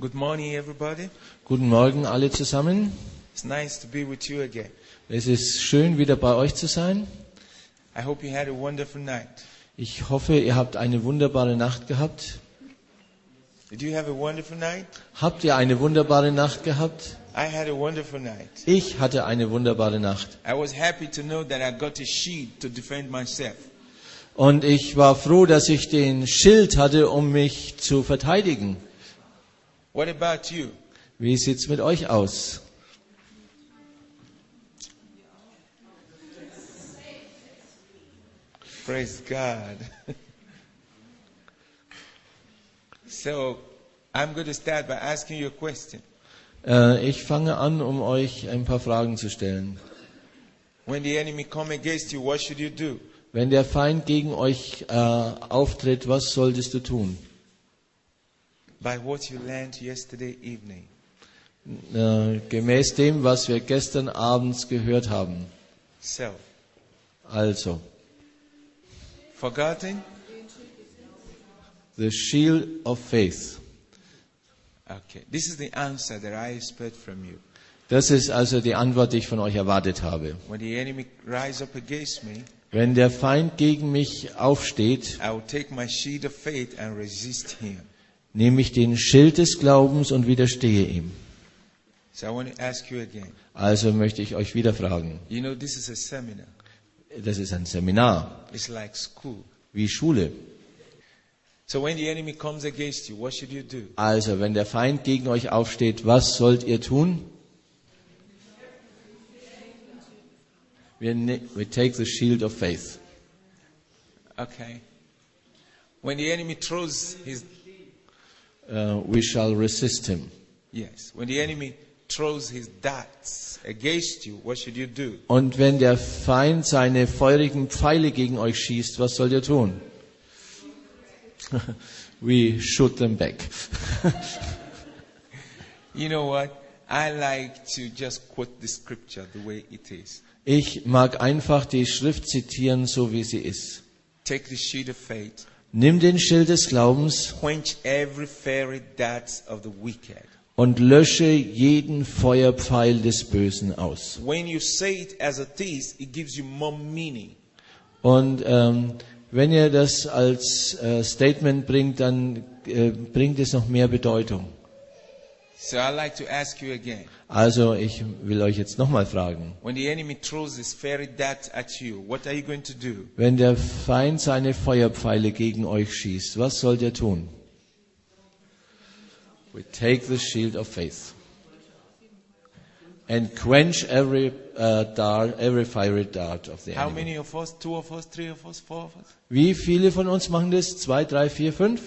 Good morning, everybody. Guten Morgen alle zusammen. It's nice to be with you again. Es ist schön, wieder bei euch zu sein. I hope you had a wonderful night. Ich hoffe, ihr habt eine wunderbare Nacht gehabt. Did you have a wonderful night? Habt ihr eine wunderbare Nacht gehabt? I had a wonderful night. Ich hatte eine wunderbare Nacht. I was happy to know that I got a shield to defend myself. Und ich war froh, dass ich den Schild hatte, um mich zu verteidigen. What about you? Wie sieht's mit euch aus? Praise God. so, I'm going to start by asking you a question. Äh, ich fange an, um euch ein paar Fragen zu stellen. When the enemy come against you, what should you do? Wenn der Feind gegen euch äh, auftritt, was solltest du tun? By what you learned yesterday evening. Äh, gemäß dem, was wir gestern abends gehört haben. So, Also, forgotten? the shield of faith. Okay. This is the answer that I expect from you. Das ist also die Antwort, die ich von euch erwartet habe. When the enemy rise up against me, Wenn der Feind gegen mich aufsteht, I will take my shield of faith and resist him. Nehme ich den Schild des Glaubens und widerstehe ihm. So I want to ask you again. Also möchte ich euch wieder fragen. You know, this is a seminar. Das ist ein Seminar, It's like school. wie Schule. So when the enemy comes against you, what should you do? Also, wenn der Feind gegen euch aufsteht, was sollt ihr tun? Wir ne- we take the shield of faith. Okay. When the enemy throws his Uh, we shall resist him. yes, when the enemy throws his darts against you, what should you do? Und wenn der Feind seine feurigen Pfeile gegen euch schießt, was sollt ihr tun? we shoot them back. You know what? I like to just quote the scripture the way it is. Ich mag einfach die Schrift zitieren, so wie sie ist. Take the shield of faith, Nimm den Schild des Glaubens und lösche jeden Feuerpfeil des Bösen aus. When you say it as it is, it gives you more meaning. Und ähm, wenn ihr das als äh, Statement bringt, dann äh, bringt es noch mehr Bedeutung. So like to ask you again. Also ich will euch jetzt nochmal fragen. When the enemy throws his fiery darts at you, what are you going to do? Wenn der Feind seine Feuerpfeile gegen euch schießt, was sollt ihr tun? We take the shield of faith and quench every uh, dart, every fiery dart of the How enemy. many of us? Two of us? Three of us? Four of us? Wie viele von uns machen das? Zwei, drei, vier, fünf?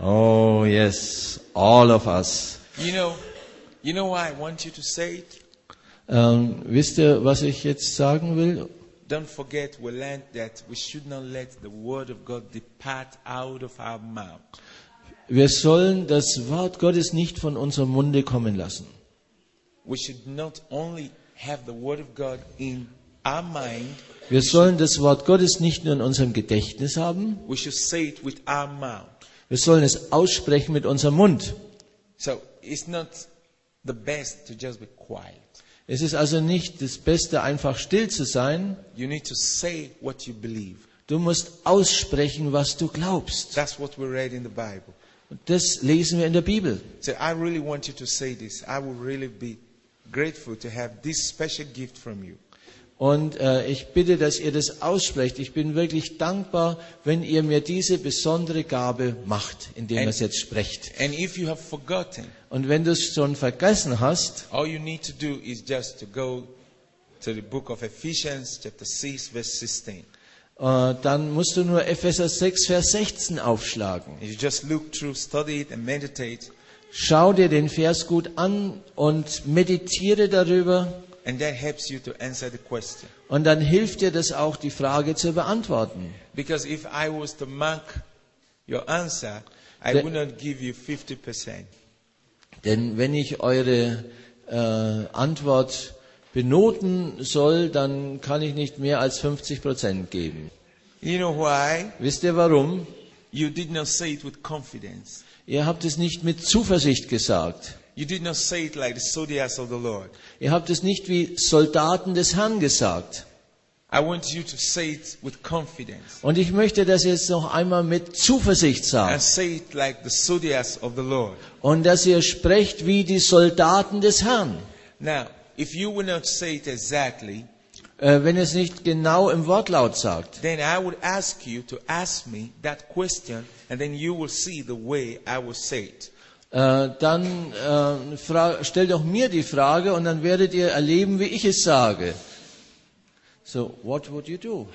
Oh yes, all of us. You know, you know why I want you to say it? Ähm, wisst ihr, was ich jetzt sagen will? Don't forget, we learned that we should not let the word of God depart out of our mouth. Wir sollen das Wort Gottes nicht von unserem Munde kommen lassen. We should not only have the word of God in our mind, Wir sollen das Wort Gottes nicht nur in unserem Gedächtnis haben, we should say it with our mouth. Wir sollen es aussprechen mit unserem Mund. So it's not the best to just be quiet. Es ist also nicht das Beste, einfach still zu sein. You need to say what you believe. Du musst aussprechen, was du glaubst. That's what we read in the Bible. Und das lesen wir in der Bibel. So I really want you to say this. I will really be grateful to have this special gift from you. Und äh, ich bitte, dass ihr das aussprecht. Ich bin wirklich dankbar, wenn ihr mir diese besondere Gabe macht, indem ihr es jetzt sprecht. And if you have forgotten, Und wenn du es schon vergessen hast, all you need to do is just to go to the book of Ephesians, chapter 6, verse 16. äh, dann musst du nur Epheser 6, Vers 16 aufschlagen. You just look through, study it, and meditate, Schau dir den Vers gut an und meditiere darüber. And that helps you to answer the question. Und dann hilft dir das auch, die Frage zu beantworten. Because if I was to mark your answer, I would not give you 50%. Denn wenn ich eure äh, Antwort benoten soll, dann kann ich nicht mehr als 50 Prozent geben. You know why? Wisst ihr warum? You did not say it with confidence. Ihr habt es nicht mit Zuversicht gesagt. You did not say it like the soldiers of the Lord. Ihr habt es nicht wie Soldaten des Herrn gesagt. I want you to say it with confidence Und ich möchte, dass ihr es noch einmal mit Zuversicht and sagt. say it like the soldiers of the Lord. Und dass ihr sprecht wie die Soldaten des Herrn. Now, if you will not say it exactly, Äh, wenn ihr es nicht genau im Wortlaut sagt. then I would ask you to ask me that question and then you will see the way I will say it. Äh, dann äh, stellt doch mir die Frage und dann werdet ihr erleben, wie ich es sage. So, what would you do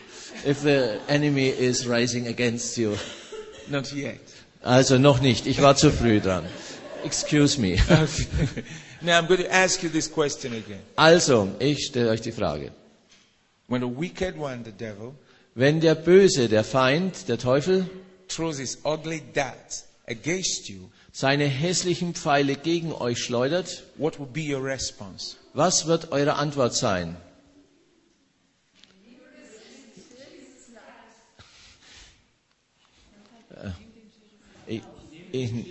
if the enemy is rising against you? Not yet. Also noch nicht, ich war zu früh dran. Excuse me. Okay. now I'm going to ask you this question again. Also, ich stelle euch die Frage. When the wicked one, the devil, Wenn der Böse, der Feind, der Teufel, throws his ugly darts against you, seine hässlichen Pfeile gegen euch schleudert, what will be your response? was wird eure Antwort sein? Äh, ich-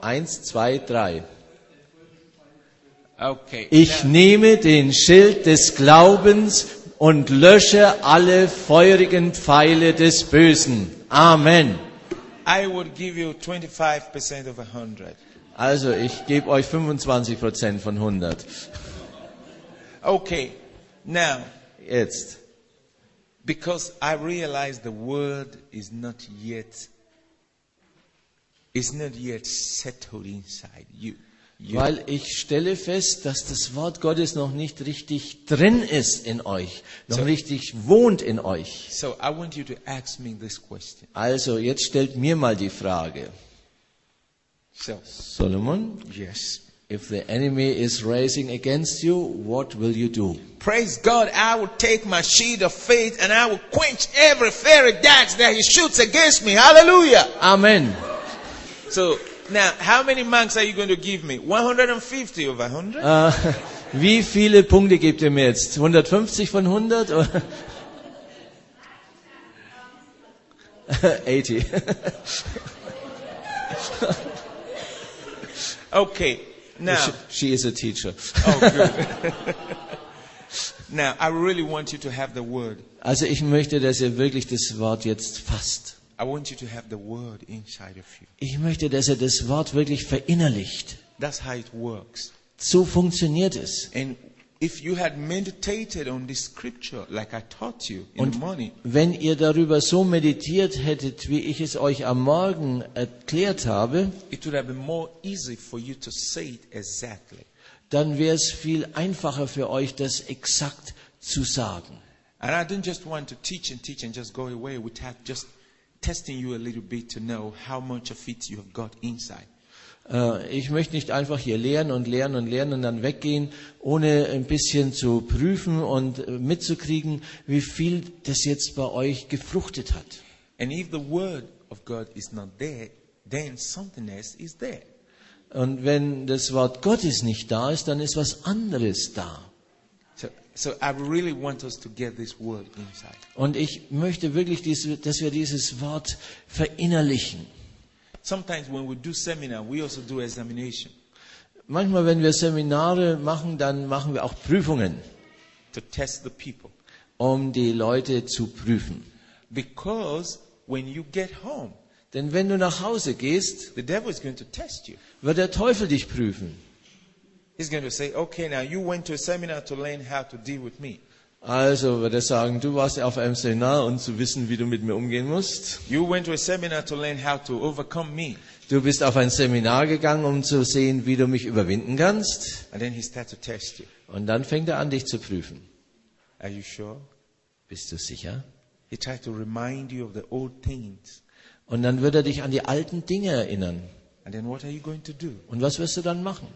Eins, zwei, drei. Okay. Ich nehme den Schild des Glaubens und lösche alle feurigen Pfeile des Bösen. Amen. I would give you 25% of 100. Also ich gebe euch 25 Prozent von 100. Okay. Now, Jetzt. because I realize the word is not yet is not yet settled inside you. Weil ich stelle fest, dass das Wort Gottes noch nicht richtig drin ist in euch, noch So- richtig wohnt in euch. so I want you to ask me this question. Also jetzt stellt mir mal die Frage, So, Solomon, yes. if the enemy is rising against you, what will you do? Praise God, I will take my shield of faith and I will quench every fairy dart that he shoots against me. Hallelujah. Amen. So, now, how many marks are you going to give me? 150 over 100? Äh, wie viele Punkte gebt ihr mir jetzt? 150 von 100? oder? 80. Okay. Now, She, she is a teacher. oh, good. now, I really want you to have the word. Also ich möchte, dass ihr wirklich das Wort jetzt fasst. I want you to have the word inside of you. Ich möchte, dass ihr das Wort wirklich verinnerlicht. That's how it works. So funktioniert es. And if you had meditated on this scripture like I taught you in the Und morning, wenn ihr darüber so meditiert hättet, wie ich es euch am Morgen erklärt habe, it would have been more easy for you to say it exactly. dann wäre es viel einfacher für euch, das exakt zu sagen. And I don't just want to teach and teach and just go away without just testing you a little bit to know how much of it you have got inside. Äh, Ich möchte nicht einfach hier lehren und lehren und lehren und dann weggehen, ohne ein bisschen zu prüfen und äh, mitzukriegen, wie viel das jetzt bei euch gefruchtet hat. And if the word of God is not there, then something else is there. Und wenn das Wort Gottes nicht da ist, dann ist was anderes da. Und ich möchte wirklich, diese, dass wir dieses Wort verinnerlichen. Sometimes when we do seminar, we also do examination Manchmal, wenn wir Seminare machen, dann machen wir auch Prüfungen, to test the people. um die Leute zu prüfen. Because when you get home, Denn wenn du nach Hause gehst, the devil is going to test you. wird der Teufel dich prüfen. He's going to say, okay, now you went to a seminar to learn how to deal with me. Also wird er sagen, du warst auf einem Seminar, um zu wissen, wie du mit mir umgehen musst. You went to a seminar to learn how to overcome me. Du bist auf ein Seminar gegangen, um zu sehen, wie du mich überwinden kannst. And then he starts to test you. Und dann fängt er an, dich zu prüfen. Are you sure? Bist du sicher? He tries to remind you of the old things. Und dann wird er dich an die alten Dinge erinnern. And then what are you going to do? Und was wirst du dann machen?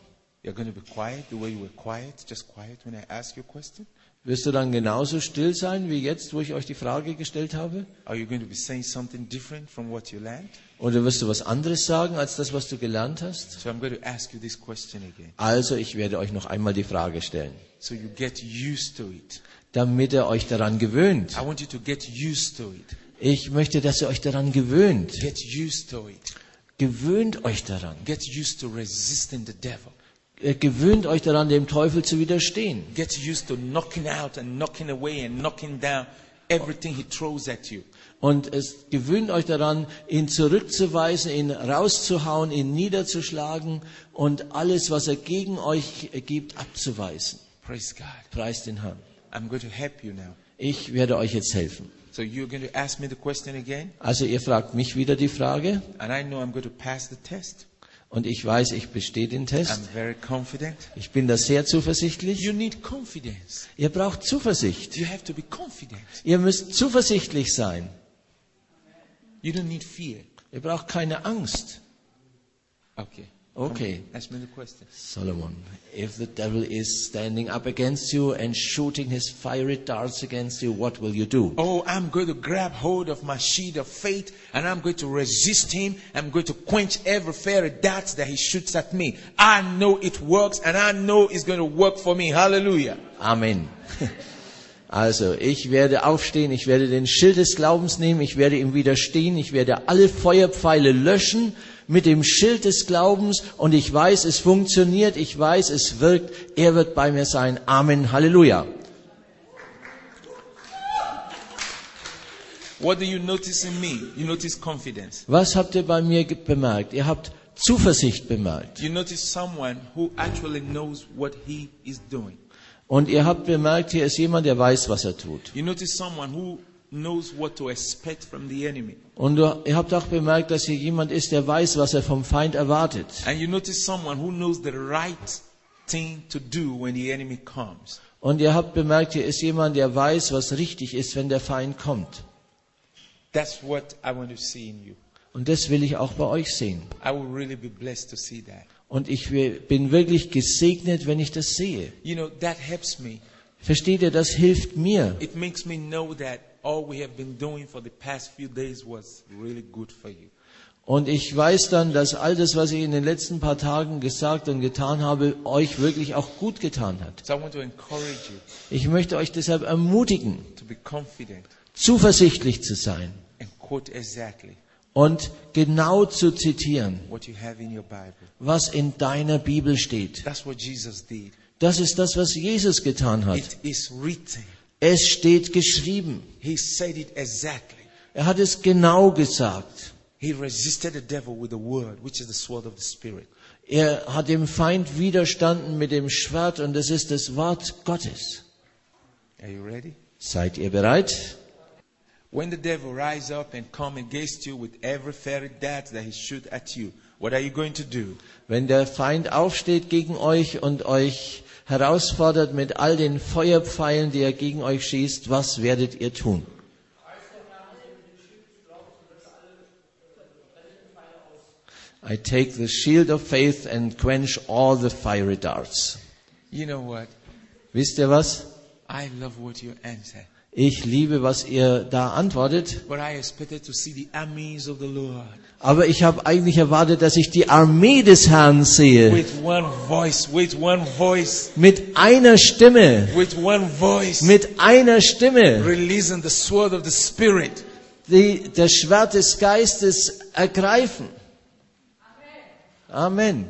You're going to be quiet the way you were quiet, just quiet when I ask you a question? Wirst du dann genauso still sein wie jetzt, wo ich euch die Frage gestellt habe? Are you going to be saying something different from what you learned? Oder wirst du was anderes sagen als das, was du gelernt hast? So I'm going to ask you this question again. Also, ich werde euch noch einmal die Frage stellen, So you get used to it. damit ihr euch daran gewöhnt. I want you to get used to it. Ich möchte, dass ihr euch daran gewöhnt. Get used to it. Gewöhnt euch daran. Get used to resisting the devil. Äh, Gewöhnt euch daran, dem Teufel zu widerstehen. Get used to knocking out and knocking away and knocking down everything he throws at you. Und es gewöhnt euch daran, ihn zurückzuweisen, ihn rauszuhauen, ihn niederzuschlagen und alles, was er gegen euch gibt, abzuweisen. Praise God. Preist den Herrn. I'm going to help you now. Ich werde euch jetzt helfen. So you're going to ask me the question again, Also ihr fragt mich wieder die Frage and I know I'm going to pass the test. Und ich weiß, ich bestehe den I'm Test. very confident. Ich bin da sehr zuversichtlich. You need confidence. Ihr braucht Zuversicht. You have to be confident. Ihr müsst zuversichtlich sein. You don't need fear. Ihr braucht keine Angst. Okay. Okay. Ask me the question. Solomon, if the devil is standing up against you and shooting his fiery darts against you, what will you do? Oh, I'm going to grab hold of my shield of faith and I'm going to resist him. I'm going to quench every fairy darts that he shoots at me. I know it works and I know it's going to work for me. Hallelujah. Amen. Also, ich werde aufstehen, ich werde den Schild des Glaubens nehmen, ich werde ihm widerstehen, ich werde alle Feuerpfeile löschen mit dem Schild des Glaubens und ich weiß, es funktioniert, ich weiß, es wirkt, er wird bei mir sein. Amen. Halleluja. What do you notice in me? You notice confidence. Was habt ihr bei mir bemerkt? Ihr habt Zuversicht bemerkt. You notice someone who actually knows what he is doing. Und ihr habt bemerkt, hier ist jemand, der weiß, was er tut. You notice someone who knows what to expect from the enemy. Und ihr habt auch bemerkt, dass hier jemand ist, der weiß, was er vom Feind erwartet. And you notice someone who knows the right thing to do when the enemy comes. Und ihr habt bemerkt, hier ist jemand, der weiß, was richtig ist, wenn der Feind kommt. That's what I want to see in you. Und das will ich auch bei euch sehen. I will really be blessed to see that. Und ich will- bin wirklich gesegnet, wenn ich das sehe. You know, that helps me. Versteht ihr, das hilft mir. It makes me know that all we have been doing for the past few days was really good for you. Und ich weiß dann, dass all das, was ich in den letzten paar Tagen gesagt und getan habe, euch wirklich auch gut getan hat. So I want to encourage you Ich möchte euch deshalb ermutigen, zuversichtlich zu sein and quote exactly und genau zu zitieren, was in deiner Bibel steht. Das ist das, was Jesus getan hat. It is written. Es steht geschrieben. He said it exactly. Er hat es genau gesagt. He resisted the devil with the word, which is the sword of the Spirit. Er hat dem Feind widerstanden mit dem Schwert und das ist das Wort Gottes. Are you ready? Seid ihr bereit? When the devil rise up and come against you with every fairy dart that he shoot at you, what are you going to do? Wenn der Feind aufsteht gegen euch und euch herausfordert mit all den Feuerpfeilen, die er gegen euch schießt, was werdet ihr tun? I take the shield of faith and quench all the fiery darts. You know what? Wisst ihr was? I love what you answer. Ich liebe, was ihr da antwortet. Aber ich habe eigentlich erwartet, dass ich die Armee des Herrn sehe. voice, Mit einer Stimme. voice, Mit einer Stimme. releasing the sword of the Spirit. Die das Schwert des Geistes ergreifen. Amen.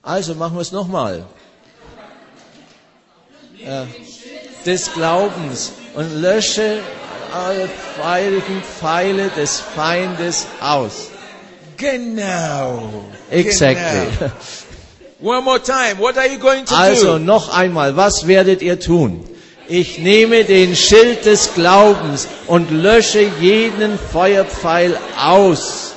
Also machen wir es nochmal. Äh, des Glaubens und lösche alle feurigen Pfeile des Feindes aus. Genau. Exactly. Genau. One more time. What are you going to Also do? noch einmal, was werdet ihr tun? Ich nehme den Schild des Glaubens und lösche jeden Feuerpfeil aus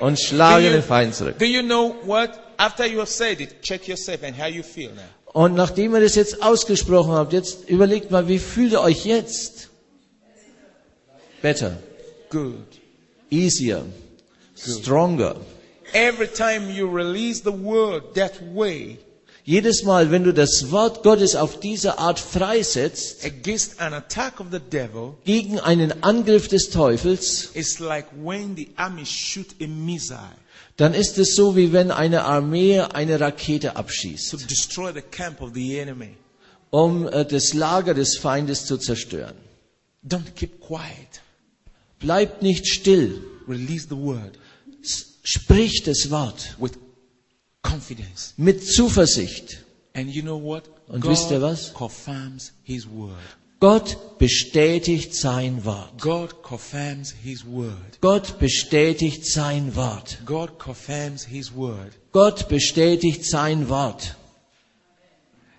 und schlage you- den Feind zurück. Do you know what? After you have said it, check yourself and how you feel now. Und nachdem ihr das jetzt ausgesprochen habt, jetzt überlegt mal, wie fühlt ihr euch jetzt? Better, Good. easier, stronger. Every time you release the word that way Jedes Mal, wenn du das Wort Gottes auf diese Art freisetzt, against an attack of the devil, gegen einen Angriff des Teufels, it's like when the army shoot a missile dann ist es so, wie wenn eine Armee eine Rakete abschießt, um äh, das Lager des Feindes zu zerstören. Don't keep quiet. Bleibt nicht still. Release the word S- Sprich das Wort with confidence. mit Zuversicht. And you know what? Und wisst ihr was? Confirms his word. Gott bestätigt sein Wort. God confirms his word. Gott bestätigt sein Wort. God confirms his word. Gott bestätigt sein Wort.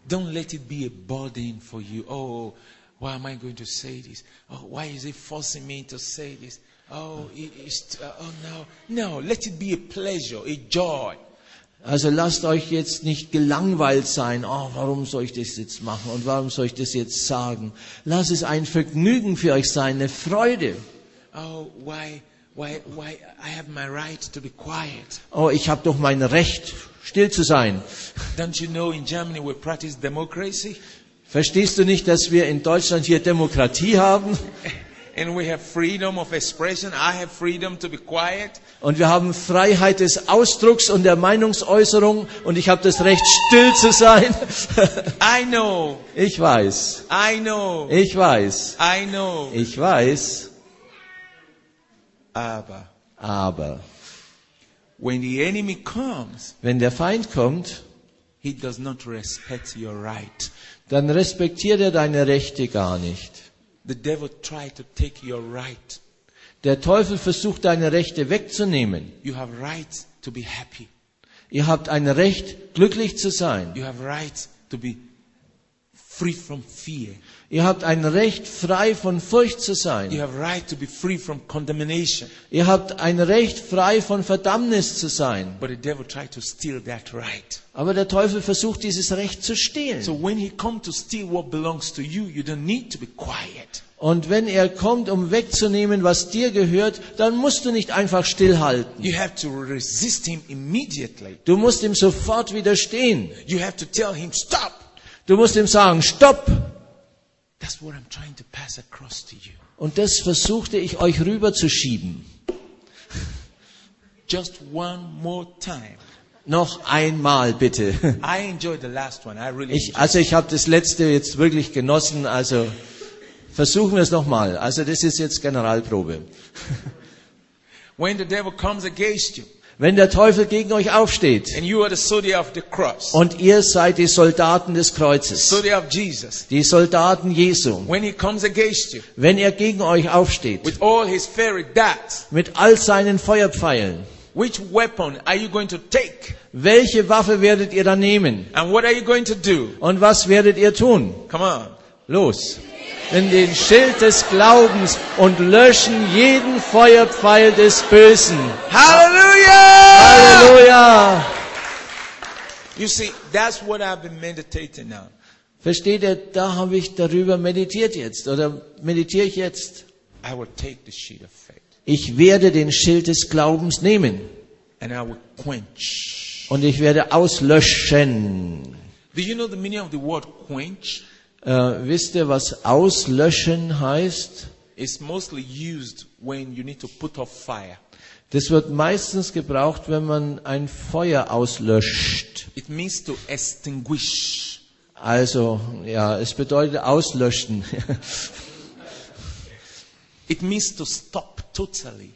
Don't let it be a burden for you. Oh, why am I going to say this? Oh, why is it forcing me to say this? Oh, it, it's, uh, oh no. No, let it be a pleasure, a joy. Also lasst euch jetzt nicht gelangweilt sein. Oh, warum soll ich das jetzt machen? Und warum soll ich das jetzt sagen? Lass es ein Vergnügen für euch sein, eine Freude. Oh, why, why, why? I have my right to be quiet. Oh, ich habe doch mein Recht, still zu sein. Don't you know in Germany we practice democracy? Verstehst du nicht, dass wir in Deutschland hier Demokratie haben? And we have freedom of expression. I have freedom to be quiet. Und wir haben Freiheit des Ausdrucks und der Meinungsäußerung und ich habe das Recht, still zu sein. I know. Ich weiß, I know. ich weiß, I know. ich weiß, Aber aber when the enemy comes, wenn der Feind kommt, he does not respect your right. dann respektiert er deine Rechte gar nicht. The devil tried to take your right. Der Teufel versucht deine Rechte wegzunehmen. You have right to be happy. Ihr habt ein Recht, glücklich zu sein. You have right to be free from fear. Ihr habt ein Recht, frei von Furcht zu You sein. have right to be free from condemnation. Ihr habt ein Recht, frei von Verdammnis zu sein. But the devil tried to steal that right. Aber der Teufel versucht, dieses Recht zu stehlen. So when he comes to steal what belongs to you, you don't need to be quiet. Und wenn er kommt, um wegzunehmen, was dir gehört, dann musst du nicht einfach stillhalten. You have to resist him immediately. Du musst ihm sofort widerstehen. You have to tell him, stop. Du musst ihm sagen, stopp! Und das versuchte ich euch rüberzuschieben. Just one more time. Noch einmal bitte. I enjoyed the last one. I really Ich, also ich habe das letzte jetzt wirklich genossen. Also versuchen wir es nochmal. Also das ist jetzt Generalprobe. When the devil comes against you Wenn der Teufel gegen euch aufsteht cross, und ihr seid die Soldaten des Kreuzes, Jesus, die Soldaten Jesu, you wenn er gegen euch aufsteht all darts, mit all seinen Feuerpfeilen, which weapon are you going to take? welche Waffe werdet ihr dann nehmen? And what are you going to do? Und was werdet ihr tun? Come on. Los! In den Schild des Glaubens und löschen jeden Feuerpfeil des Bösen. Hallelujah! Halleluja! You see, that's what I've been meditating on. Versteht ihr, da habe ich darüber meditiert jetzt oder meditiere ich jetzt. I will take the sheet of faith Ich werde den Schild des Glaubens nehmen and I will quench. und ich werde auslöschen. Do you know the meaning of the word quench? Äh, wisst ihr, was auslöschen heißt? It's mostly used when you need to put off fire. Das wird meistens gebraucht, wenn man ein Feuer auslöscht. It means to extinguish. Also, ja, es bedeutet auslöschen. It means to stop totally.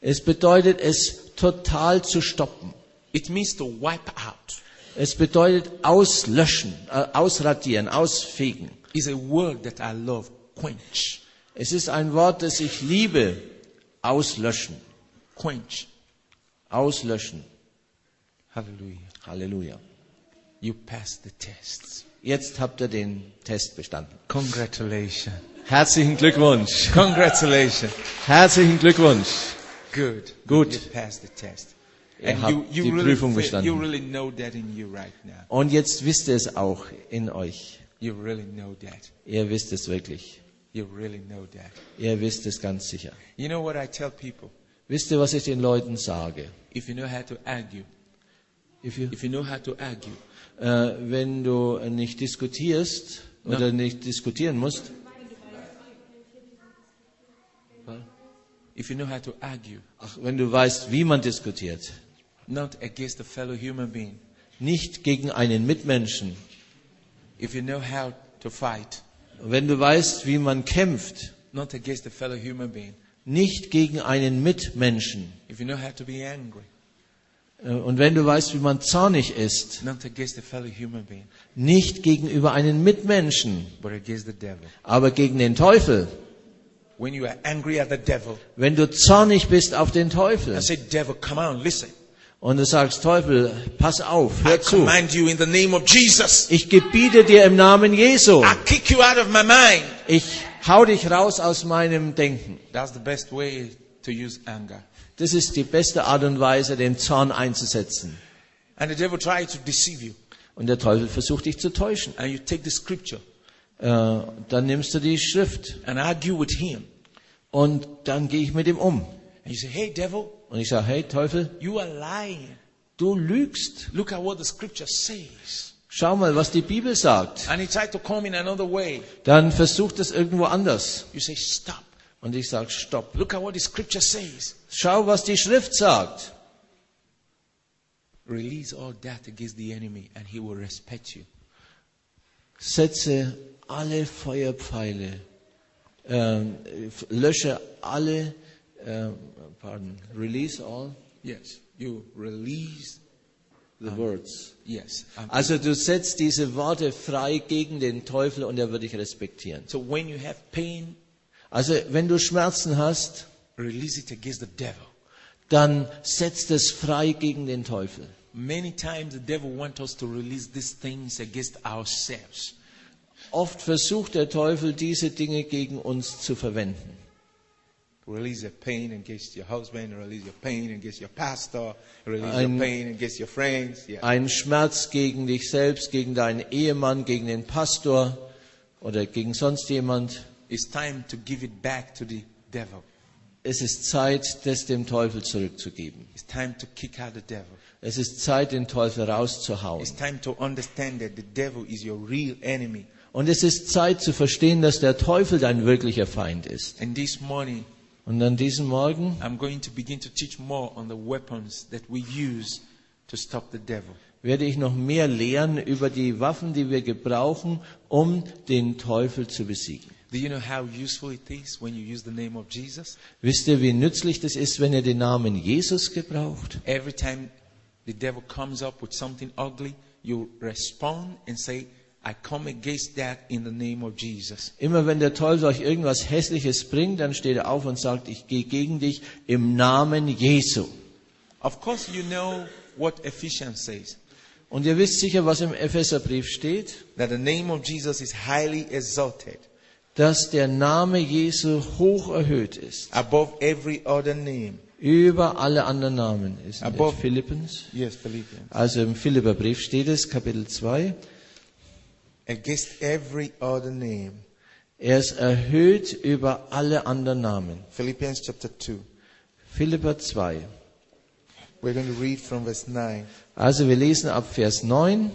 Es bedeutet es total zu stoppen. It means to wipe out. Es bedeutet auslöschen, äh, ausradieren, ausfegen. It's a word that I love. Quench. Es ist ein Wort, das ich liebe. Auslöschen. Quench. Auslöschen. Hallelujah. Halleluja. You passed the tests. Jetzt habt ihr den Test bestanden. Congratulations. Herzlichen Glückwunsch. Congratulations. Herzlichen Glückwunsch. Good. Good. You passed the test. Ihr And habt you, you, die Prüfung bestanden. Und jetzt wisst ihr es auch in euch. Ihr wisst es wirklich. Ihr wisst es ganz sicher. Wisst ihr, was ich den Leuten sage? Wenn du nicht diskutierst oder nicht diskutieren musst, ach, wenn du weißt, wie man diskutiert, not against a fellow human being, nicht gegen einen if Mitmenschen, you know how to fight, wenn du weißt, wie man kämpft, not against a fellow human being. nicht gegen einen Mitmenschen. If you know how to be angry, Äh, Und wenn du weißt, wie man zornig ist, nicht gegenüber einem Mitmenschen, aber gegen den Teufel. Wenn du zornig bist auf den Teufel und du sagst, Teufel, pass auf, hör zu. Ich gebiete dir im Namen Jesu. I kick you out of my mind. Ich hau dich raus aus meinem Denken. That's the best way to use anger. Das ist die beste Art und Weise, den Zorn einzusetzen. And the devil tries to deceive you. Und der Teufel versucht dich zu täuschen. And you take the scripture Äh, dann nimmst du die Schrift and argue with him. und dann gehe ich mit ihm um. And you say, Hey, devil, Und ich sage, hey Teufel, you are lying. du lügst. Look at what the scripture says. Schau mal, was die Bibel sagt. And he tried to come in another way. Dann versucht es irgendwo anders. You say, Stop. Und ich sage, stopp. Look at what the scripture says. Schau, was die Schrift sagt. Release all that against the enemy and he will respect you. Setze alle Feuerpfeile, ähm, lösche alle, ähm, pardon, release all Yes. You release. the words. Yes. Um, Also du setzt diese Worte frei gegen den Teufel und er wird dich respektieren. so when you have pain, Also wenn du Schmerzen hast, release it against the devil. dann setzt es frei gegen den Teufel. Many times the devil wants us to release these things against ourselves. Oft versucht der Teufel diese Dinge gegen uns zu verwenden. Release your pain against your husband, release your pain against your pastor, release Ein- your pain against your friends. Yeah. Ein Schmerz gegen dich selbst, gegen deinen Ehemann, gegen den Pastor oder gegen sonst jemand. It's time to give it back to the devil. Es ist Zeit, das dem Teufel zurückzugeben. It's time to kick out the devil. Es ist Zeit, den Teufel rauszuhauen. It's time to understand that the devil is your real enemy. Und es ist Zeit zu verstehen, dass der Teufel dein wirklicher Feind ist. And this morning, Und an diesem Morgen werde ich noch mehr lehren über die Waffen, die wir gebrauchen, um den Teufel zu besiegen. Wisst ihr, wie nützlich das ist, wenn ihr den Namen Jesus gebraucht? Every time the devil comes up with something ugly, you respond and say, I come against that in the name of Jesus. Immer wenn der Teufel euch irgendwas Hässliches bringt, dann steht er auf und sagt, ich gehe gegen dich im Namen Jesu. Of course, you know what Ephesians says Und ihr wisst sicher, was im Epheserbrief steht, that the name of Jesus is highly exalted dass der Name Jesu hoch erhöht ist. above every other name. Über alle anderen Namen. Ist Above- Philippens. Yes, Philippians. Also im Philipperbrief steht es, Kapitel 2. Against every other name. Er ist erhöht über alle anderen Namen. Philippians chapter 2. Philipper 2. We're going to read from verse 9. Also wir lesen ab Vers 9.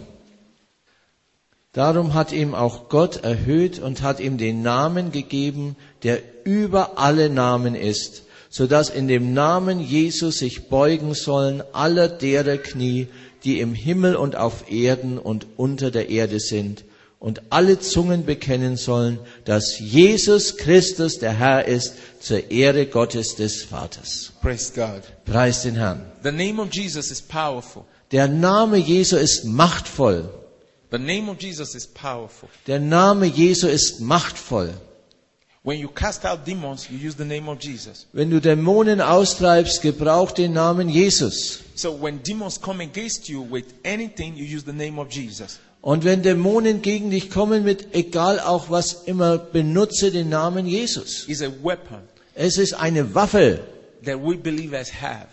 Darum hat ihm auch Gott erhöht und hat ihm den Namen gegeben, der über alle Namen ist, so dass in dem Namen Jesus sich beugen sollen aller derer Knie, die im Himmel und auf Erden und unter der Erde sind, und alle Zungen bekennen sollen, dass Jesus Christus der Herr ist, zur Ehre Gottes des Vaters. Praise God. Preis den Herrn. The name of Jesus is powerful. Der Name Jesu ist machtvoll. The name of Jesus is powerful. Der Name Jesu ist machtvoll. When you cast out demons, you use the name of Jesus. Wenn du Dämonen austreibst, gebrauch den Namen Jesus. So when demons come against you with anything, you use the name of Jesus. Und wenn Dämonen gegen dich kommen mit egal auch was immer, benutze den Namen Jesus. It's a weapon Es ist eine Waffe, that we believers have,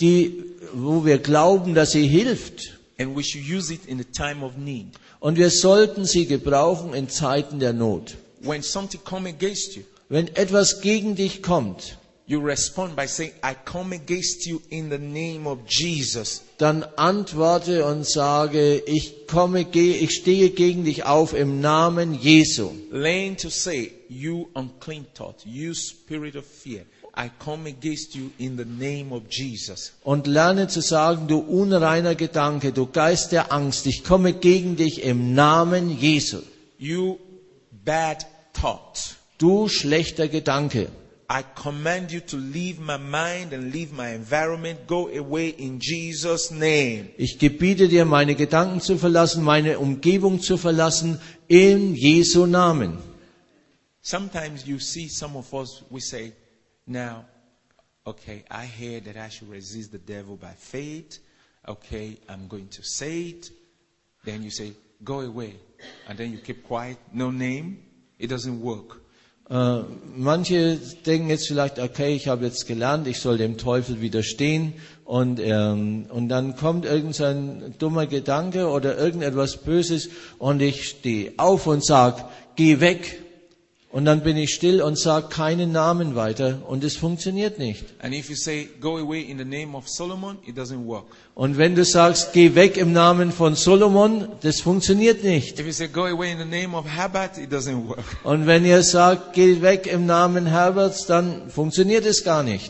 die, wo wir glauben, dass sie hilft. and we should use it in the time of need. Und wir sollten sie gebrauchen in Zeiten der Not. When something come against you, Wenn etwas gegen dich kommt, you respond by saying, I come against you in the name of Jesus. dann antworte und sage, ich komme, gehe, ich stehe gegen dich auf im Namen Jesu. Learn to say, you unclean thought, you spirit of fear, I come against you in the name of Jesus. Und lerne zu sagen, du unreiner Gedanke, du Geist der Angst, ich komme gegen dich im Namen Jesu. You bad thought, du schlechter Gedanke. I command you to leave my mind and leave my environment. Go away in Jesus' name. Ich gebiete dir, meine Gedanken zu verlassen, meine Umgebung zu verlassen, in Jesu Namen. Sometimes you see some of us, we say, now, okay, I hear that I should resist the devil by faith. Okay, I'm going to say it. Then you say, go away. And then you keep quiet, no name. It doesn't work. Äh, manche denken jetzt vielleicht, okay, ich habe jetzt gelernt, ich soll dem Teufel widerstehen und, ähm, und dann kommt irgendein dummer Gedanke oder irgendetwas Böses und ich stehe auf und sag, geh weg. Und dann bin ich still und sage keinen Namen weiter und es funktioniert nicht. And if you say, go away in the name of Solomon, it doesn't work. Und wenn du sagst, geh weg im Namen von Solomon, das funktioniert nicht. If you say, go away in the name of Herbert, it doesn't work. Und wenn ihr sagt, geh weg im Namen Herberts, dann funktioniert es gar nicht.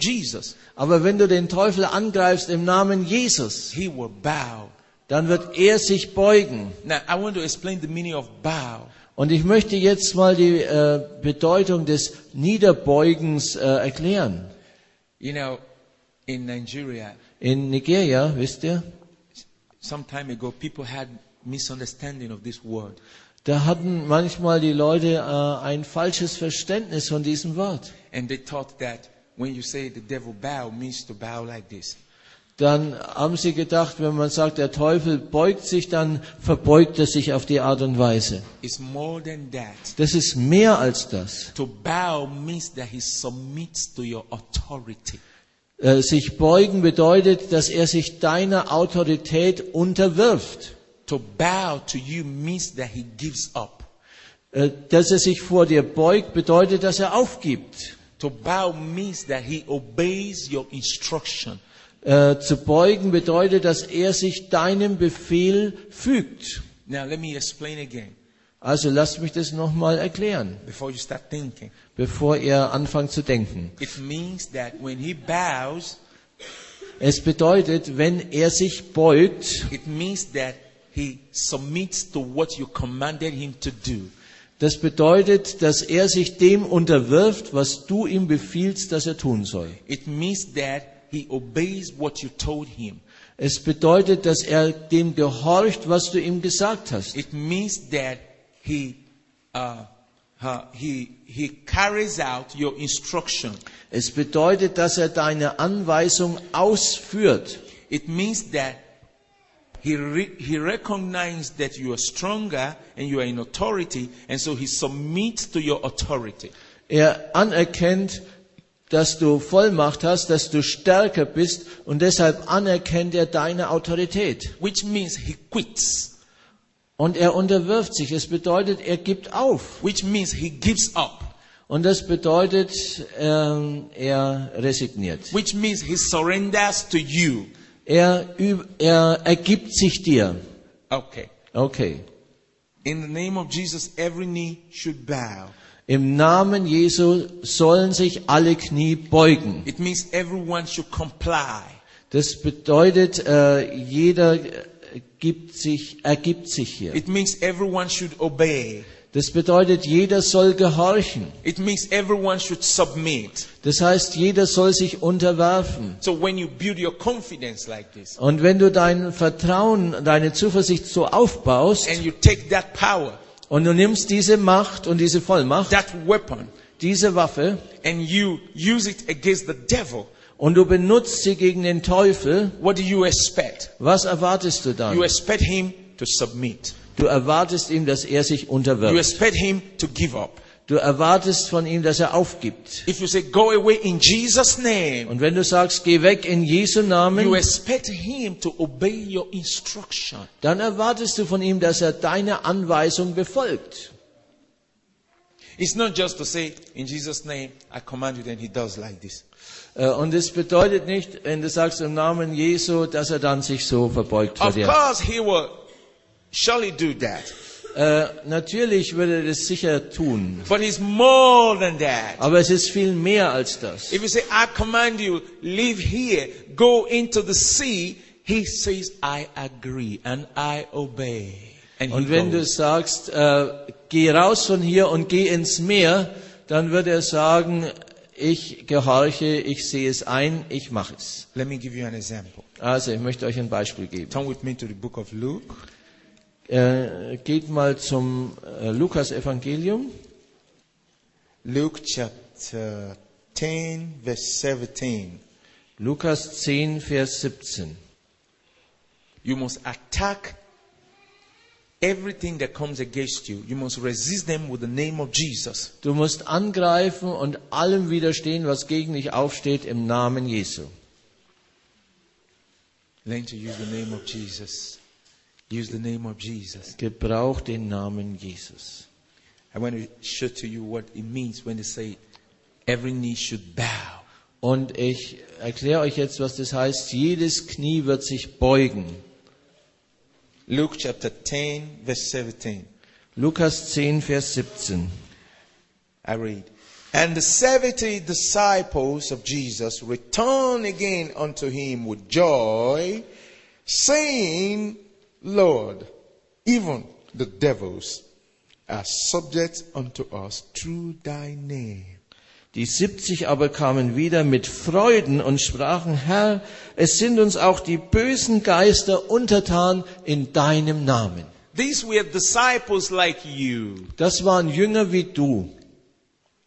Jesus, Aber wenn du den Teufel angreifst im Namen Jesus, he will bow. Dann wird er sich beugen. Now, I want to explain the meaning of bow. Und ich möchte jetzt mal die äh, Bedeutung des Niederbeugens äh, erklären. You know, in Nigeria, In Nigeria, wisst ihr, some time ago, people had misunderstanding of this word. da hatten manchmal die Leute äh, ein falsches Verständnis von diesem Wort. And they thought that when you say the devil bow means to bow like this. Dann haben sie gedacht, wenn man sagt, der Teufel beugt sich, dann verbeugt er sich auf die Art und Weise. It's more than that. Das ist mehr als das. Äh, sich beugen bedeutet, dass er sich deiner Autorität unterwirft. To bow to you means that he gives up. Dass er sich vor dir beugt, bedeutet, dass er aufgibt. To bow means that he obeys your instruction. Äh, zu beugen bedeutet, dass er sich deinem Befehl fügt. Now let me explain again Also lasst mich das nochmal erklären, before you start thinking. bevor ihr anfangt zu denken. It means that when he bows, Es bedeutet, wenn er sich beugt, it means that he submits to what you commanded him to do. das bedeutet, dass er sich dem unterwirft, was du ihm befiehlst, dass er tun soll. It means that he obeys what you told him. Es bedeutet, dass er dem gehorcht, was du ihm gesagt hast. It means that he uh, uh, he he carries out your instruction. Es bedeutet, dass er deine Anweisung ausführt. It means that he re- he recognizes that you are stronger and you are in authority, and so he submits to your authority. Er anerkennt, dass du Vollmacht hast, dass du stärker bist und deshalb anerkennt er deine Autorität. Which means he quits. Und er unterwirft sich. Es bedeutet, er gibt auf. Which means he gives up. Und das bedeutet, ähm, er resigniert. Which means he surrenders to you. Er, er ergibt sich dir. Okay. Okay. In the name of Jesus, every knee should bow. Im Namen Jesu sollen sich alle Knie beugen. It means everyone should comply. Das bedeutet, äh, jeder äh, gibt sich, ergibt sich hier. It means everyone should obey. Das bedeutet, jeder soll gehorchen. It means everyone should submit. Das heißt, jeder soll sich unterwerfen. So when you build your confidence like this Und wenn du dein Vertrauen, deine Zuversicht so aufbaust and you take that power, und du nimmst diese Macht und diese Vollmacht, that weapon, diese Waffe, and you use it against the devil, und du benutzt sie gegen den Teufel, what do you expect? was erwartest du You dann? expect him to submit. Du erwartest ihm, dass er sich You unterwirft. expect him to give up. Du erwartest von ihm, dass er aufgibt. If you say, go away in Jesus' name, Und wenn du sagst, geh weg in Jesu you Namen, expect him to obey your instruction. dann erwartest du von ihm, dass er deine Anweisung befolgt. It's not just to say, in Jesus' name, I command you, then he does like this. Äh, Und es bedeutet nicht, wenn du sagst im Namen Jesu, dass er dann sich so verbeugt vor Of dir. course, he will surely do that. Äh, natürlich würde er das sicher tun. But it's more than that. Aber es ist viel mehr als das. If you say, I command you, leave here, go into the sea, he says, I agree and I obey. And Und wenn du goes. sagst, äh, geh raus von hier und geh ins Meer, dann wird er sagen, ich gehorche, ich sehe es ein, ich mache es. Let me give you an example. Also, ich möchte euch ein Beispiel geben. Turn with me to the book of Luke. Äh, geht mal zum äh, Lukas-Evangelium. Luke chapter 10, verse 17. Lukas 10, Vers 17. You must attack everything that comes against you. You must resist them with the name of Jesus. Du musst angreifen und allem widerstehen, was gegen dich aufsteht, im Namen Jesu. Learn to use the name of Jesus. Use the name of Jesus. Gebrauch den Namen Jesus. I want to show to you what it means when they say every knee should bow. Und ich erkläre euch jetzt, was das heißt. Jedes Knie wird sich beugen. Luke chapter 10, verse 17. Lukas 10, Vers 17. I read. And the seventy disciples of Jesus returned again unto him with joy, saying, Lord, even the devils are subject unto us through thy name. Die 70 aber kamen wieder mit Freuden und sprachen, Herr, es sind uns auch die bösen Geister untertan in deinem Namen. These were disciples like you. Das waren Jünger wie du.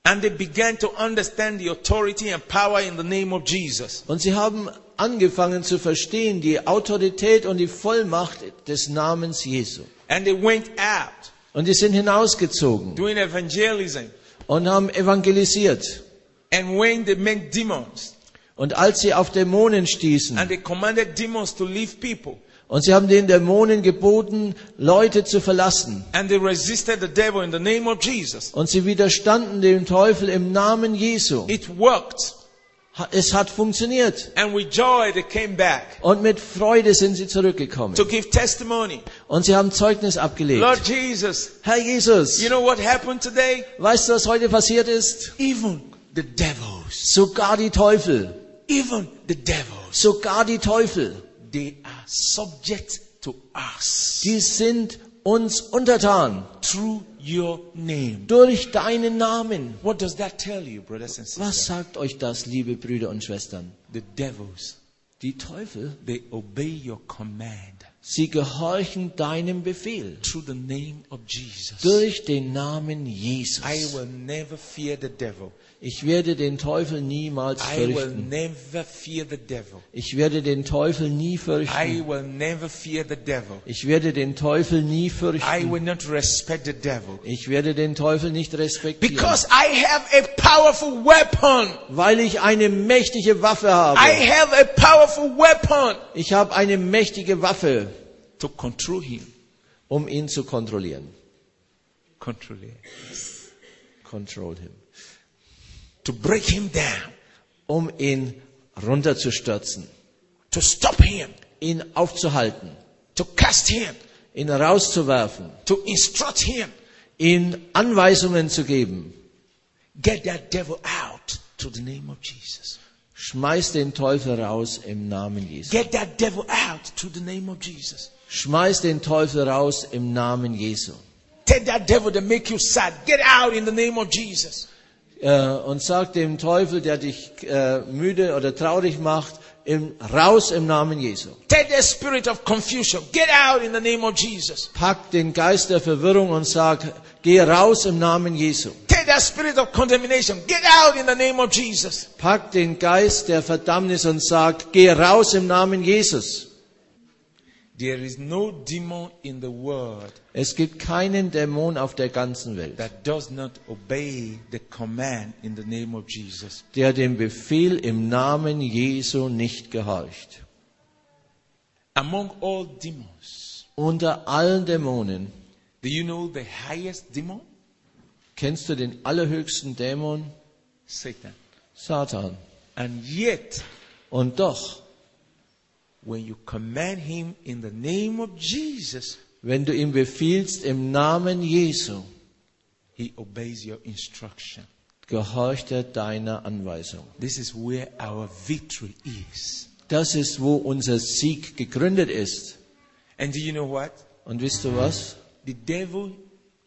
And they began to understand the authority and power in the name of Jesus. Und sie haben angefangen zu verstehen die Autorität und die Vollmacht des Namens Jesu. And they went out Und die sind hinausgezogen doing evangelism. und haben evangelisiert. And when they met demons, Und als sie auf Dämonen stießen, and they commanded demons to leave people, und sie haben den Dämonen geboten, Leute zu verlassen. and they resisted the devil in the name of Jesus, Und sie widerstanden dem Teufel im Namen Jesu. it worked. Ha- Es hat funktioniert. And with joy they came back Und mit Freude sind sie zurückgekommen. to give testimony. Und sie haben Zeugnis Lord abgelegt. Jesus, Herr Jesus, you know what happened today? weißt du, was heute passiert ist? Even the devils, Sogar die Teufel, even the devils, sogar die Teufel, subject to us die sind uns untertan through your name. durch deinen Namen. What does that tell you, brothers and Was sisters? sagt euch das, liebe Brüder und Schwestern? The devils, Die Teufel, they obey your command sie gehorchen deinem Befehl through the name of Jesus. durch den Namen Jesus. I will never fear the devil. Ich werde den Teufel niemals I will fürchten. never fear the devil. Ich werde den Teufel nie I fürchten. will never fear the devil. Ich werde den Teufel nie I fürchten. will not respect the devil. Ich werde den Teufel nicht respektieren, Because I have a powerful weapon. weil ich eine mächtige Waffe I habe. have a powerful weapon Ich habe eine mächtige Waffe, to control him. um ihn zu kontrollieren. Control him. Control him. To break him down. Um ihn runterzustürzen, To stop him. ihn aufzuhalten, To cast him. ihn rauszuwerfen, To instruct him. ihm Anweisungen zu geben. Get that devil out to the name of Jesus. Schmeiß den Teufel raus im Namen Jesu. Get that devil out to the name of Jesus. Schmeiß den Teufel raus im Namen Jesu. Take that devil that make you sad. Get out in the name of Jesus. Äh, und sag dem Teufel, der dich äh, müde oder traurig macht, im, raus im Namen Jesu. Take that spirit of confusion. Get out in the name of Jesus. Pack den Geist der Verwirrung und sag, geh raus im Namen Jesu. Take that spirit of condemnation. Get out in the name of Jesus. Pack den Geist der Verdammnis und sag, geh raus im Namen Jesus. There is no demon in the world Es gibt keinen Dämon auf der ganzen Welt, that does not obey the command in the name of Jesus. der dem Befehl im Namen Jesu nicht gehorcht. Among all demons, Unter allen Dämonen, do you know the highest demon? kennst du den allerhöchsten Dämon? Satan. Satan. And yet, Und doch, when you command him in the name of Jesus, wenn du ihm befiehlst im Namen Jesu, he obeys your instruction. gehorcht er deiner Anweisung. This is where our victory is. Das ist, wo unser Sieg gegründet ist. And do you know what? Und wisst du was? the devil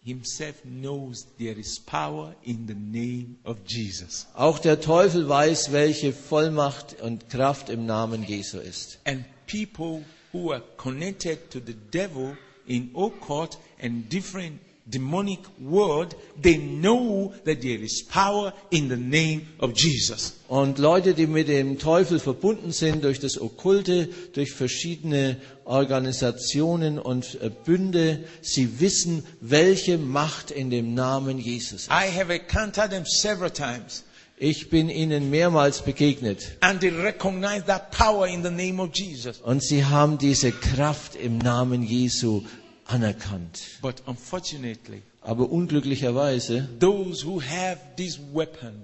himself knows there is power in the name of Jesus. Auch der Teufel weiß, welche Vollmacht und Kraft im Namen Jesu ist. And people who are connected to the devil in occult and different demonic world, they know that there is power in the name of Jesus. Und Leute, die mit dem Teufel verbunden sind durch das Okkulte, durch verschiedene Organisationen und äh, Bünde, sie wissen, welche Macht in dem Namen Jesus ist. I have encountered them several times. Ich bin ihnen mehrmals begegnet And they recognize that power in the name of Jesus. und sie haben diese Kraft im Namen Jesu anerkannt. But unfortunately, Aber unglücklicherweise, those who have this weapon,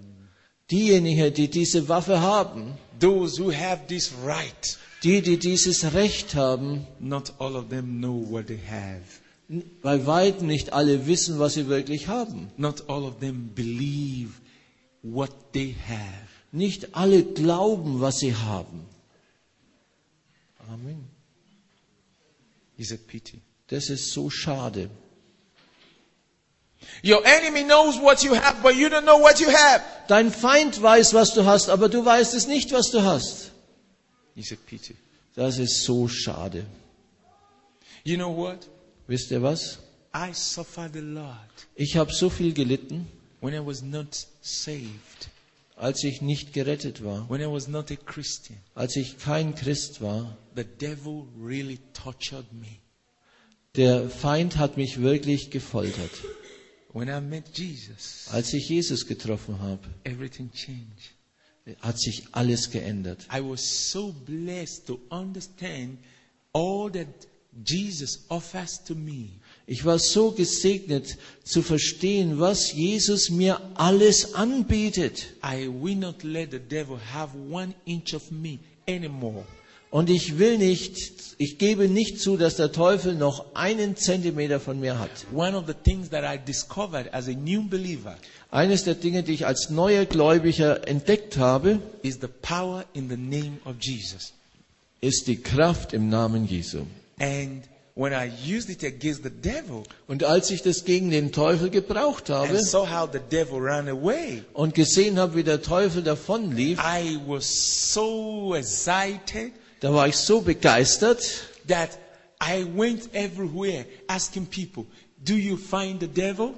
diejenigen, die diese Waffe haben, those who have this right, die, die dieses Recht haben, not all of them know what they have. bei weitem nicht alle wissen, was sie wirklich haben. Not all of them believe what they have. Nicht alle glauben, was sie haben. Amen. It's a pity. Das ist so schade. Your enemy knows what you have, but you don't know what you have. Dein Feind weiß, was du hast, aber du weißt es nicht, was du hast. It's a pity. Das ist so schade. You know what? Wisst ihr was? I suffered a lot Ich habe so viel gelitten, when I was not saved, als ich nicht gerettet war, when I was not a Christian. als ich kein Christ war. The devil really tortured me. Der Feind hat mich wirklich gefoltert. When I met Jesus, Als ich Jesus getroffen habe, everything changed. hat sich alles geändert. I was so blessed to understand all that Jesus offers to me. Ich war so gesegnet zu verstehen, was Jesus mir alles anbietet. I will not let the devil have one inch of me anymore. Und ich will nicht, ich gebe nicht zu, dass der Teufel noch einen Zentimeter von mir hat. One of the things that I discovered as a new believer Eines der Dinge, die ich als neuer Gläubiger entdeckt habe, is the power in the name of Jesus. ist die Kraft im Namen Jesu. And when I used it against the devil Und als ich das gegen den Teufel gebraucht habe and saw how the devil ran away, und gesehen habe, wie der Teufel davonlief, I was so excited da war ich so begeistert, that I went everywhere asking people, Do you find the devil?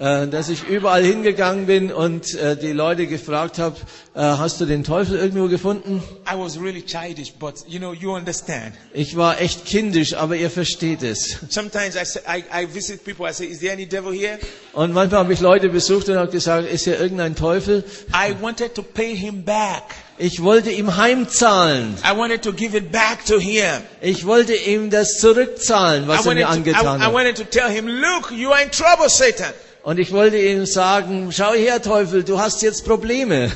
äh, dass ich überall hingegangen bin und äh, die Leute gefragt habe, äh, hast du den Teufel irgendwo gefunden? I was really childish, but you know, you understand. Ich war echt kindisch, aber ihr versteht es. Sometimes I, say, I, I visit people, I say, Is there any devil here? Und manchmal habe ich Leute besucht und habe gesagt, ist hier irgendein Teufel? I wanted to pay him back. Ich wollte ihm heimzahlen. I wanted to give it back to him. Ich wollte ihm das zurückzahlen, was er mir angetan I hat. wanted to tell him, Look, you are in trouble, Satan. Und ich wollte ihm sagen, schau her Teufel, du hast jetzt Probleme.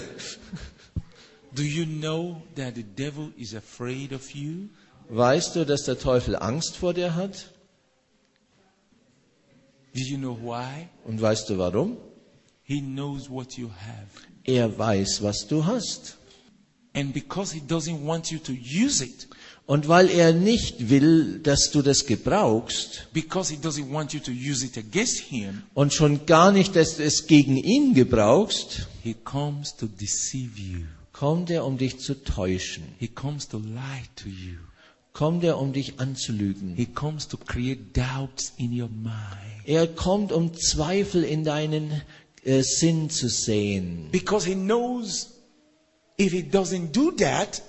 Do you know that the devil is afraid of you? Weißt du, dass der Teufel Angst vor dir hat? Do you know why? Und weißt du warum? He knows what you have. Er weiß, was du hast. And because he doesn't want you to use it, Und weil er nicht will, dass du das gebrauchst because he doesn't want you to use it against him, und schon gar nicht, dass du es gegen ihn gebrauchst, he comes to deceive you. kommt er, um dich zu täuschen. He comes to lie to you. Kommt er, um dich anzulügen. He comes to create doubts in your mind. Er kommt, um Zweifel in deinen äh, Sinn zu sehen. Because he knows if he doesn't do that,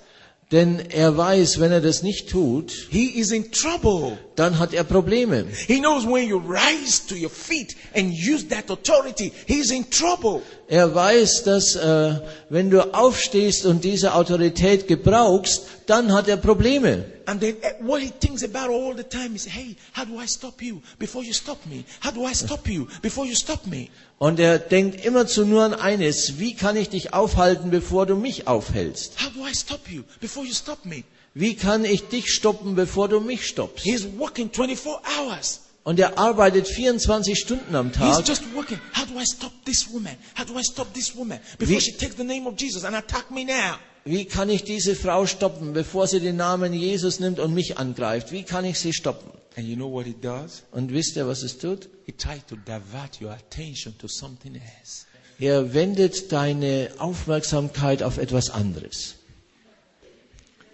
Denn er weiß, wenn er das nicht tut, he is in trouble. Dann hat er Probleme. He knows when you rise to your feet and use that authority, he's in trouble. Er weiß, dass äh, wenn du aufstehst und diese Autorität gebrauchst, dann hat er Probleme. And then eh, what he thinks about all the time is, hey, how do I stop you before you stop me? How do I stop you before you stop me? Und er denkt immerzu nur an eines, wie kann ich dich aufhalten, bevor du mich aufhältst? How do I stop you before you stop me? Wie kann ich dich stoppen, bevor du mich stoppst? He's working 24 hours. Und er arbeitet 24 Stunden am He's Tag. just working. How do I stop this woman? How do I stop this woman before Wie- she takes the name of Jesus and attack me now? Wie kann ich diese Frau stoppen, bevor sie den Namen Jesus nimmt und mich angreift? Wie kann ich sie stoppen? And you know what it does? Und wisst ihr, was es tut? It tries to divert your attention to something else. Er wendet deine Aufmerksamkeit auf etwas anderes.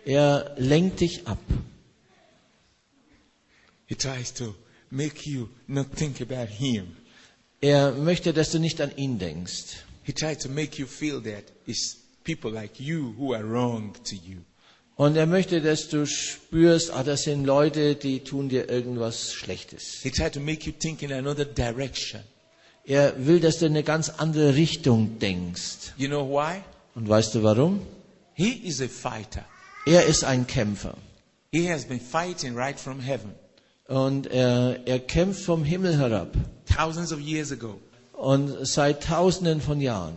Er lenkt dich ab. He tries to make you not think about him. Er möchte, dass du nicht an ihn denkst. He tries to make you feel that it's people like you who are wrong to you. Und er möchte, dass du spürst, ah, das sind Leute, die tun dir irgendwas Schlechtes. He tries to make you think in another direction. Er will, dass du in eine ganz andere Richtung denkst. You know why? Und weißt du warum? He is a fighter. Er ist ein Kämpfer. He has been fighting right from heaven Und er, er kämpft vom Himmel herab. thousands of years ago. Und seit Tausenden von Jahren.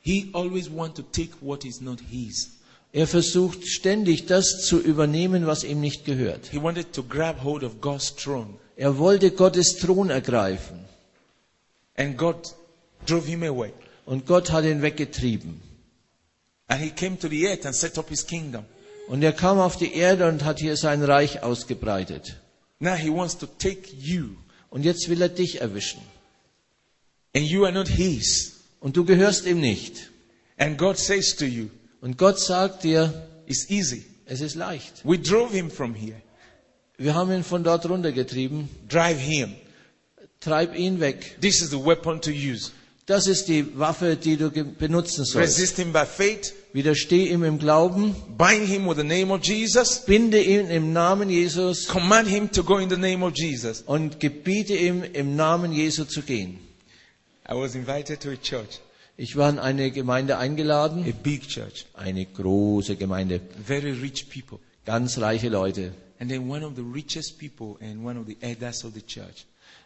He always wants to take what is not his. Er versucht ständig, das zu übernehmen, was ihm nicht gehört. He wanted to grab hold of God's throne. Er wollte Gottes Thron ergreifen. And God drove him away. Und Gott hat ihn weggetrieben. And he came to the earth and set up his kingdom. Und er kam auf die Erde und hat hier sein Reich ausgebreitet. Now he wants to take you. Und jetzt will er dich erwischen. And you are not his. Und du gehörst ihm nicht. And God says to you, Und Gott sagt dir, it's easy. es ist leicht. We drove him from here. Wir haben ihn von dort runtergetrieben. Drive him. Treib ihn weg. This is the weapon to use. Das ist die Waffe, die du benutzen sollst. Resist him by faith. Widersteh ihm im Glauben. Bind him with the name of Jesus. Binde ihn im Namen Jesus Command him to go in the name of Jesus. und gebiete ihm im Namen Jesu zu gehen. I was invited to a church, Ich war in eine Gemeinde a eingeladen, big church, eine große Gemeinde, very rich people. ganz reiche Leute. And then one of the richest people and one of the elders of the church.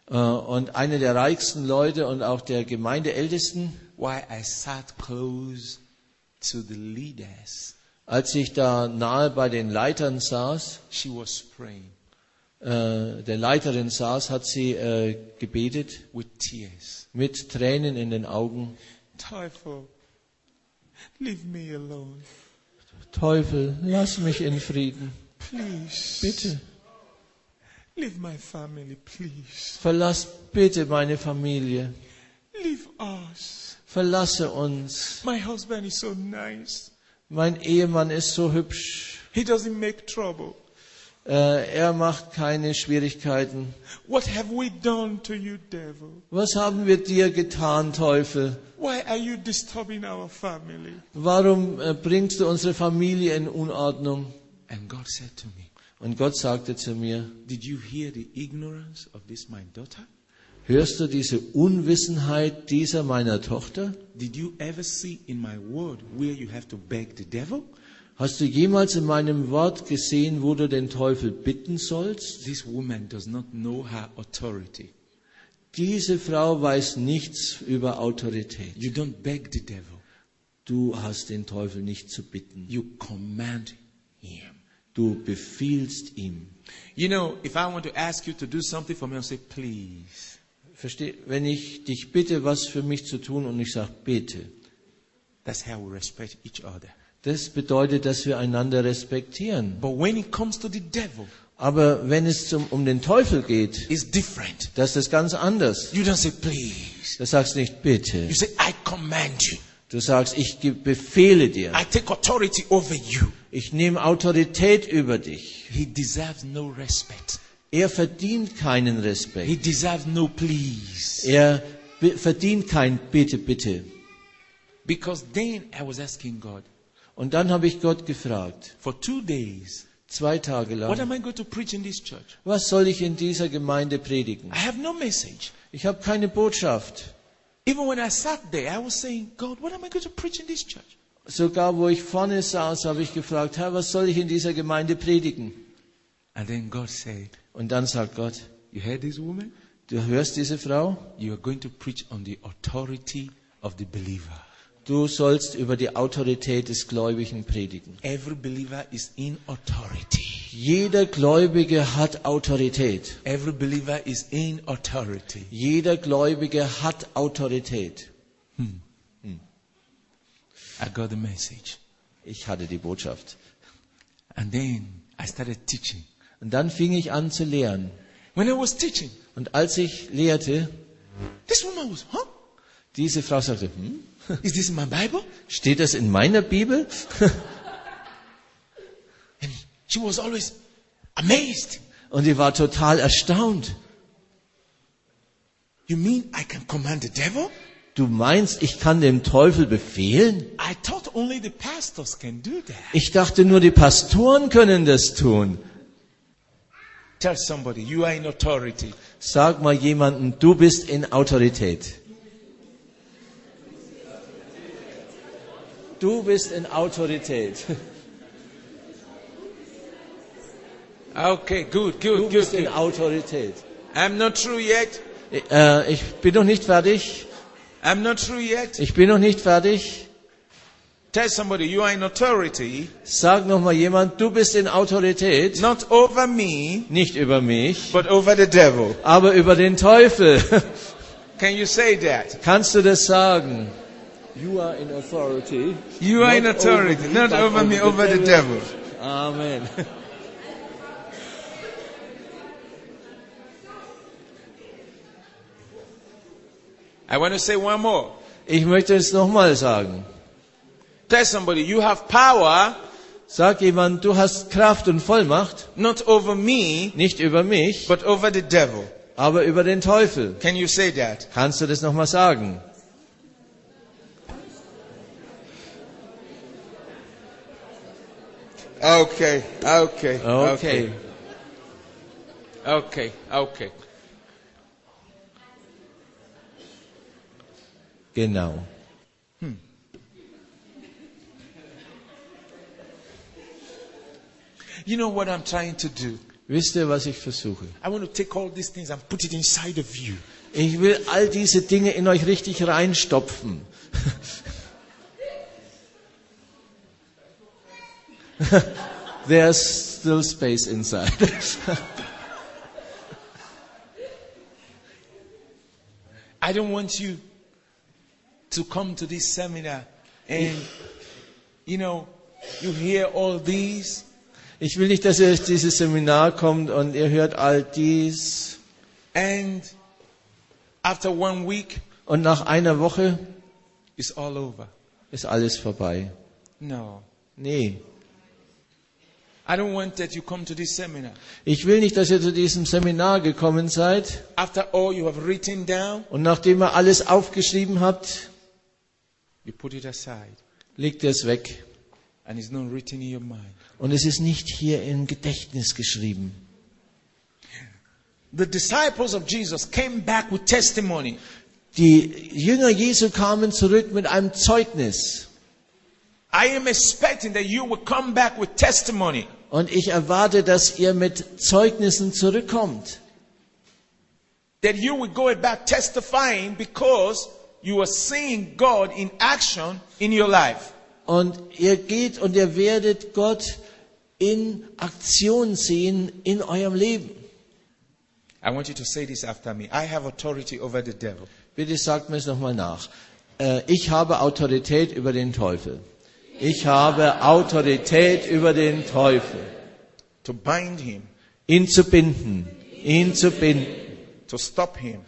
Äh, Und eine der reichsten Leute und auch der Gemeindeältesten, Why I sat close to the leaders, als ich da nahe bei den Leitern saß, she was praying äh, der Leiterin saß, hat sie äh, gebetet with tears. mit Tränen in den Augen. Teufel, leave me alone, Teufel, lass mich in Frieden. please. Bitte, Leave my family, please. verlass bitte meine Familie. Leave us. Verlasse uns. My husband is so nice. Mein Ehemann ist so hübsch. He doesn't make trouble. Äh, er macht keine Schwierigkeiten. What have we done to you, devil? Was haben wir dir getan, Teufel? Why are you disturbing our family? Warum äh, bringst du unsere Familie in Unordnung? And God said to me, Und Gott sagte zu mir, Did you hear the ignorance of this my daughter? Hörst du diese Unwissenheit dieser meiner Tochter? Did you ever see in my word where you have to beg the devil? Hast du jemals in meinem Wort gesehen, wo du den Teufel bitten sollst? This woman does not know her authority. Diese Frau weiß nichts über Autorität. You don't beg the devil, Du hast den Teufel nicht zu bitten. you command him. Du befiehlst ihm. You know, if I want to ask you to do something for me, I'll say, please. Versteh, wenn ich dich bitte, was für mich zu tun und ich sage bitte, That's how we respect each other. das bedeutet, dass wir einander respektieren. But when it comes to the devil, Aber wenn es zum, um den Teufel geht, it's different. das ist das ganz anders. You don't say, please. Du sagst nicht bitte. You say, I command you. Du sagst, ich befehle dir. I take authority over you. Ich nehme Autorität über dich. He deserves no respect. Er verdient keinen He Respekt. deserves no please. Er verdient kein Bitte, bitte. Because then I was asking God, Und dann habe ich Gott gefragt, for two days, zwei Tage what lang, am I going to preach in this church? was soll ich in dieser Gemeinde predigen? I have no message. Ich habe keine Botschaft. Even when I sat there, I was saying, God, what am I going to preach in this church? Sogar wo ich vorne saß, habe ich gefragt, Herr, was soll ich in dieser Gemeinde predigen? And then God said, Und dann sagt Gott, You heard this woman? du hörst diese Frau? You are going to preach on the authority of the believer. Du sollst über die Autorität des Gläubigen predigen. Every believer is in authority. Jeder Gläubige hat Autorität. Every believer is in authority. Jeder Gläubige hat Autorität. I got the message. Ich hatte die Botschaft. And then I started teaching. Und dann fing ich an zu lehren. When I was teaching, Und als ich lehrte, this woman was, huh? diese Frau sagte, hm, Is this in my Bible? steht das in meiner Bibel? And she was always amazed. Und die war total erstaunt. You mean I can command the devil? Du meinst, ich kann dem Teufel befehlen? I thought only the pastors can do that. Ich dachte nur, die Pastoren können das tun. Tell somebody you are in authority. Sag mal jemanden, du bist in Autorität. Du bist in Autorität. Okay, good, Du good, bist good, in. Autorität. I'm not through yet. Äh, ich bin noch nicht fertig. I'm not through yet. Ich bin noch nicht fertig. Tell somebody you are in authority, Sag noch mal jemand, du bist in Autorität. not over me, Nicht über mich, but over the devil. aber über den Teufel. Can you say that? Kannst du das sagen? You are in authority. You are in authority, over me, not over me, over over the the devil. Amen. I want to say one more. Ich möchte es nochmal sagen. Tell somebody you have power, Sag jemand, du hast Kraft und Vollmacht, not over me, nicht über mich, but over the devil. aber über den Teufel. Can you say that? Kannst du das nochmal sagen? Okay, okay, Okay. okay, okay. Genau. You know what I'm trying to do? Wisst ihr, was ich versuche? I want to take all these things and put it inside of you. Ich will all diese Dinge in euch richtig reinstopfen. There's still space inside. I don't want you to come to this seminar and, you know, you hear all these Ich will nicht, dass ihr durch dieses Seminar kommt und ihr hört all dies and after one week und nach einer Woche it's all over. ist alles vorbei. No. Nee. I don't want that you come to this seminar. Ich will nicht, dass ihr zu diesem Seminar gekommen seid After all you have written down, und nachdem ihr alles aufgeschrieben habt, you put it aside legt ihr es weg. and it's not written in your mind. Und es ist nicht hier im Gedächtnis geschrieben. The disciples of Jesus came back with testimony. Die Jünger Jesu kamen zurück mit einem Zeugnis. I am expecting that you will come back with testimony. Und ich erwarte, dass ihr mit Zeugnissen zurückkommt. That you will go back testifying because you are seeing God in action in your life. Und ihr geht und ihr werdet Gott in Aktion sehen in eurem Leben. I want you to say this after me. I have authority over the devil. Bitte sagt mir es nochmal nach. Äh, Ich habe Autorität über den Teufel. Ich habe Autorität über den Teufel. To bind him, Ihn zu binden, ihn zu binden, to stop him,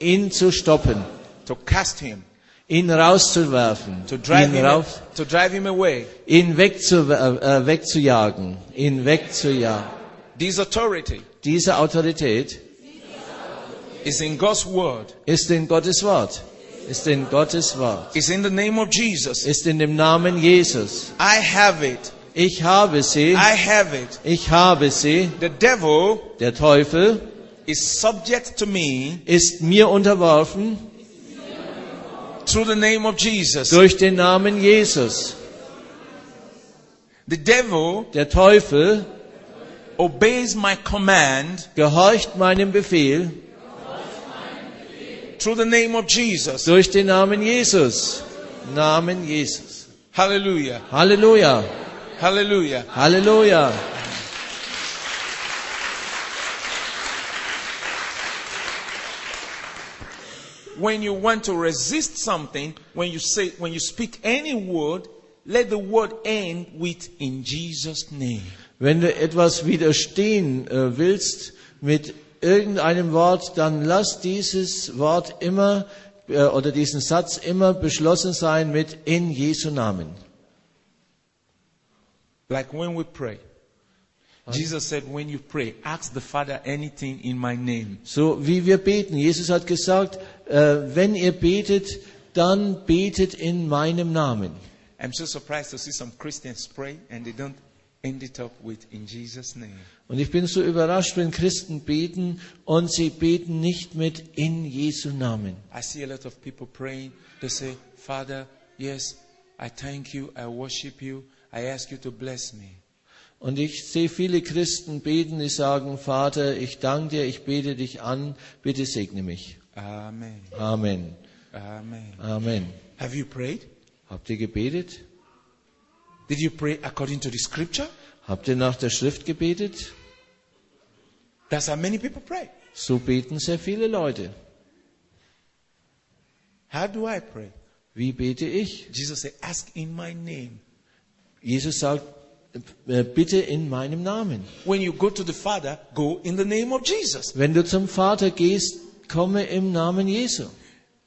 ihn zu stoppen, to cast him, ihn rauszuwerfen, to drive ihn, him, raus, to drive him away. ihn wegzu, äh, wegzujagen, ihn wegzujagen. This authority Diese Autorität is in God's word. ist in Gottes Wort, ist in Gottes Wort, It's in ist in dem Namen Jesus. I have it. Ich habe sie, I have it. ich habe sie. The devil Der Teufel is subject to me ist mir unterworfen through the name of Jesus. durch den Namen Jesus. The devil Der Teufel obeys my command gehorcht meinem Befehl through the name of Jesus. durch den Namen Jesus. Namen Jesus. Hallelujah. Halleluja. Hallelujah. Halleluja. When you want to resist something, when you say, when you speak any word let the word end with in Jesus' name. Wenn du etwas widerstehen äh, willst mit irgendeinem Wort, dann lass dieses Wort immer äh, oder diesen Satz immer beschlossen sein mit in Jesu Namen. Like when we pray. Jesus said, when you pray, ask the Father anything in my name. So wie wir beten. Jesus hat gesagt, äh, wenn ihr betet, dann betet in meinem Namen. I'm so surprised to see some Christians pray and they don't end it up with in Jesus' name. Und ich bin so überrascht, wenn Christen beten und sie beten nicht mit in Jesu Namen. I see a lot of people praying. They say, Father, yes, I thank you, I worship you, I ask you to bless me. Und ich sehe viele Christen beten, die sagen, Vater, ich danke dir, ich bete dich an, bitte segne mich. Amen. Amen. Amen. Amen. Have you prayed? Habt ihr gebetet? Did you pray according to the scripture? Habt ihr nach der Schrift gebetet? That's how many people pray. So beten sehr viele Leute. How do I pray? Wie bete ich? Jesus said, ask in my name. Jesus sagt, äh, bitte in meinem Namen. When you go to the Father, go in the name of Jesus. Wenn du zum Vater gehst, komme im Namen Jesu.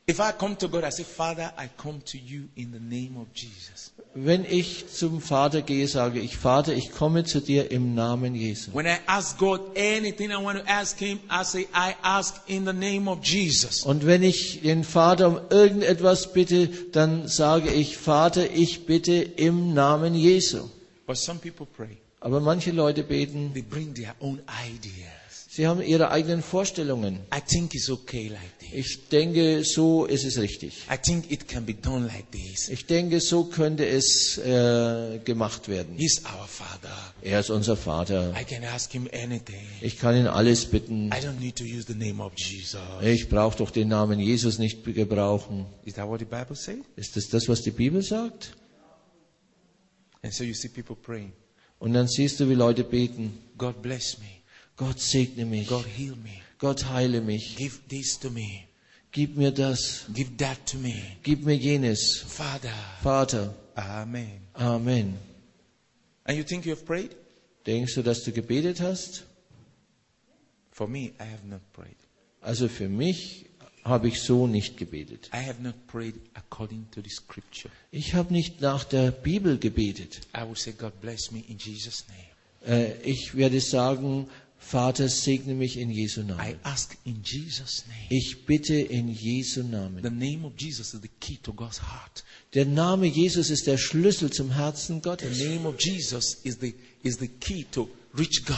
If I come to God, I say, Father, I come to you in the name of Jesus. Wenn ich zum Vater gehe, sage ich, Vater, ich komme zu dir im Namen Jesu. When I ask God anything I want to ask Him, I say, I ask in the name of Jesus. Und wenn ich den Vater um irgendetwas bitte, dann sage ich, Vater, ich bitte im Namen Jesu. But some people pray, Aber manche Leute beten, they bring their own ideas. Sie haben ihre eigenen Vorstellungen. I think it's okay like this. Ich denke, so ist es richtig. I think it can be done like this. Ich denke, so könnte es äh, gemacht werden. He's our Father. Er ist unser Vater. I can ask Him anything. Ich kann ihn alles bitten. I don't need to use the name of Jesus. Ich brauche doch den Namen Jesus nicht gebrauchen. Is that what the Bible says? Ist das das, was die Bibel sagt? And so you see people praying, Und dann siehst du, wie Leute beten. God bless me. Gott segne mich. God heal me. Gott heile mich. Give this to me. Gib mir das. Give that to me. Gib mir jenes. Father. Vater. Amen. Amen. And you think you have prayed? Denkst du, dass du gebetet hast? For me, I have not prayed. Also für mich habe ich so nicht gebetet. I have not prayed according to the scripture. Ich habe nicht nach der Bibel gebetet. I will say, God bless me in Jesus' name. Äh, Ich werde sagen, Vater, segne mich in Jesu I Namen. ask in Jesus' name. Ich bitte in Jesu Namen. The name of Jesus is the key to God's heart. Der Name Jesus ist der Schlüssel zum Herzen The Gottes. name of Jesus is the, is the key to reach God.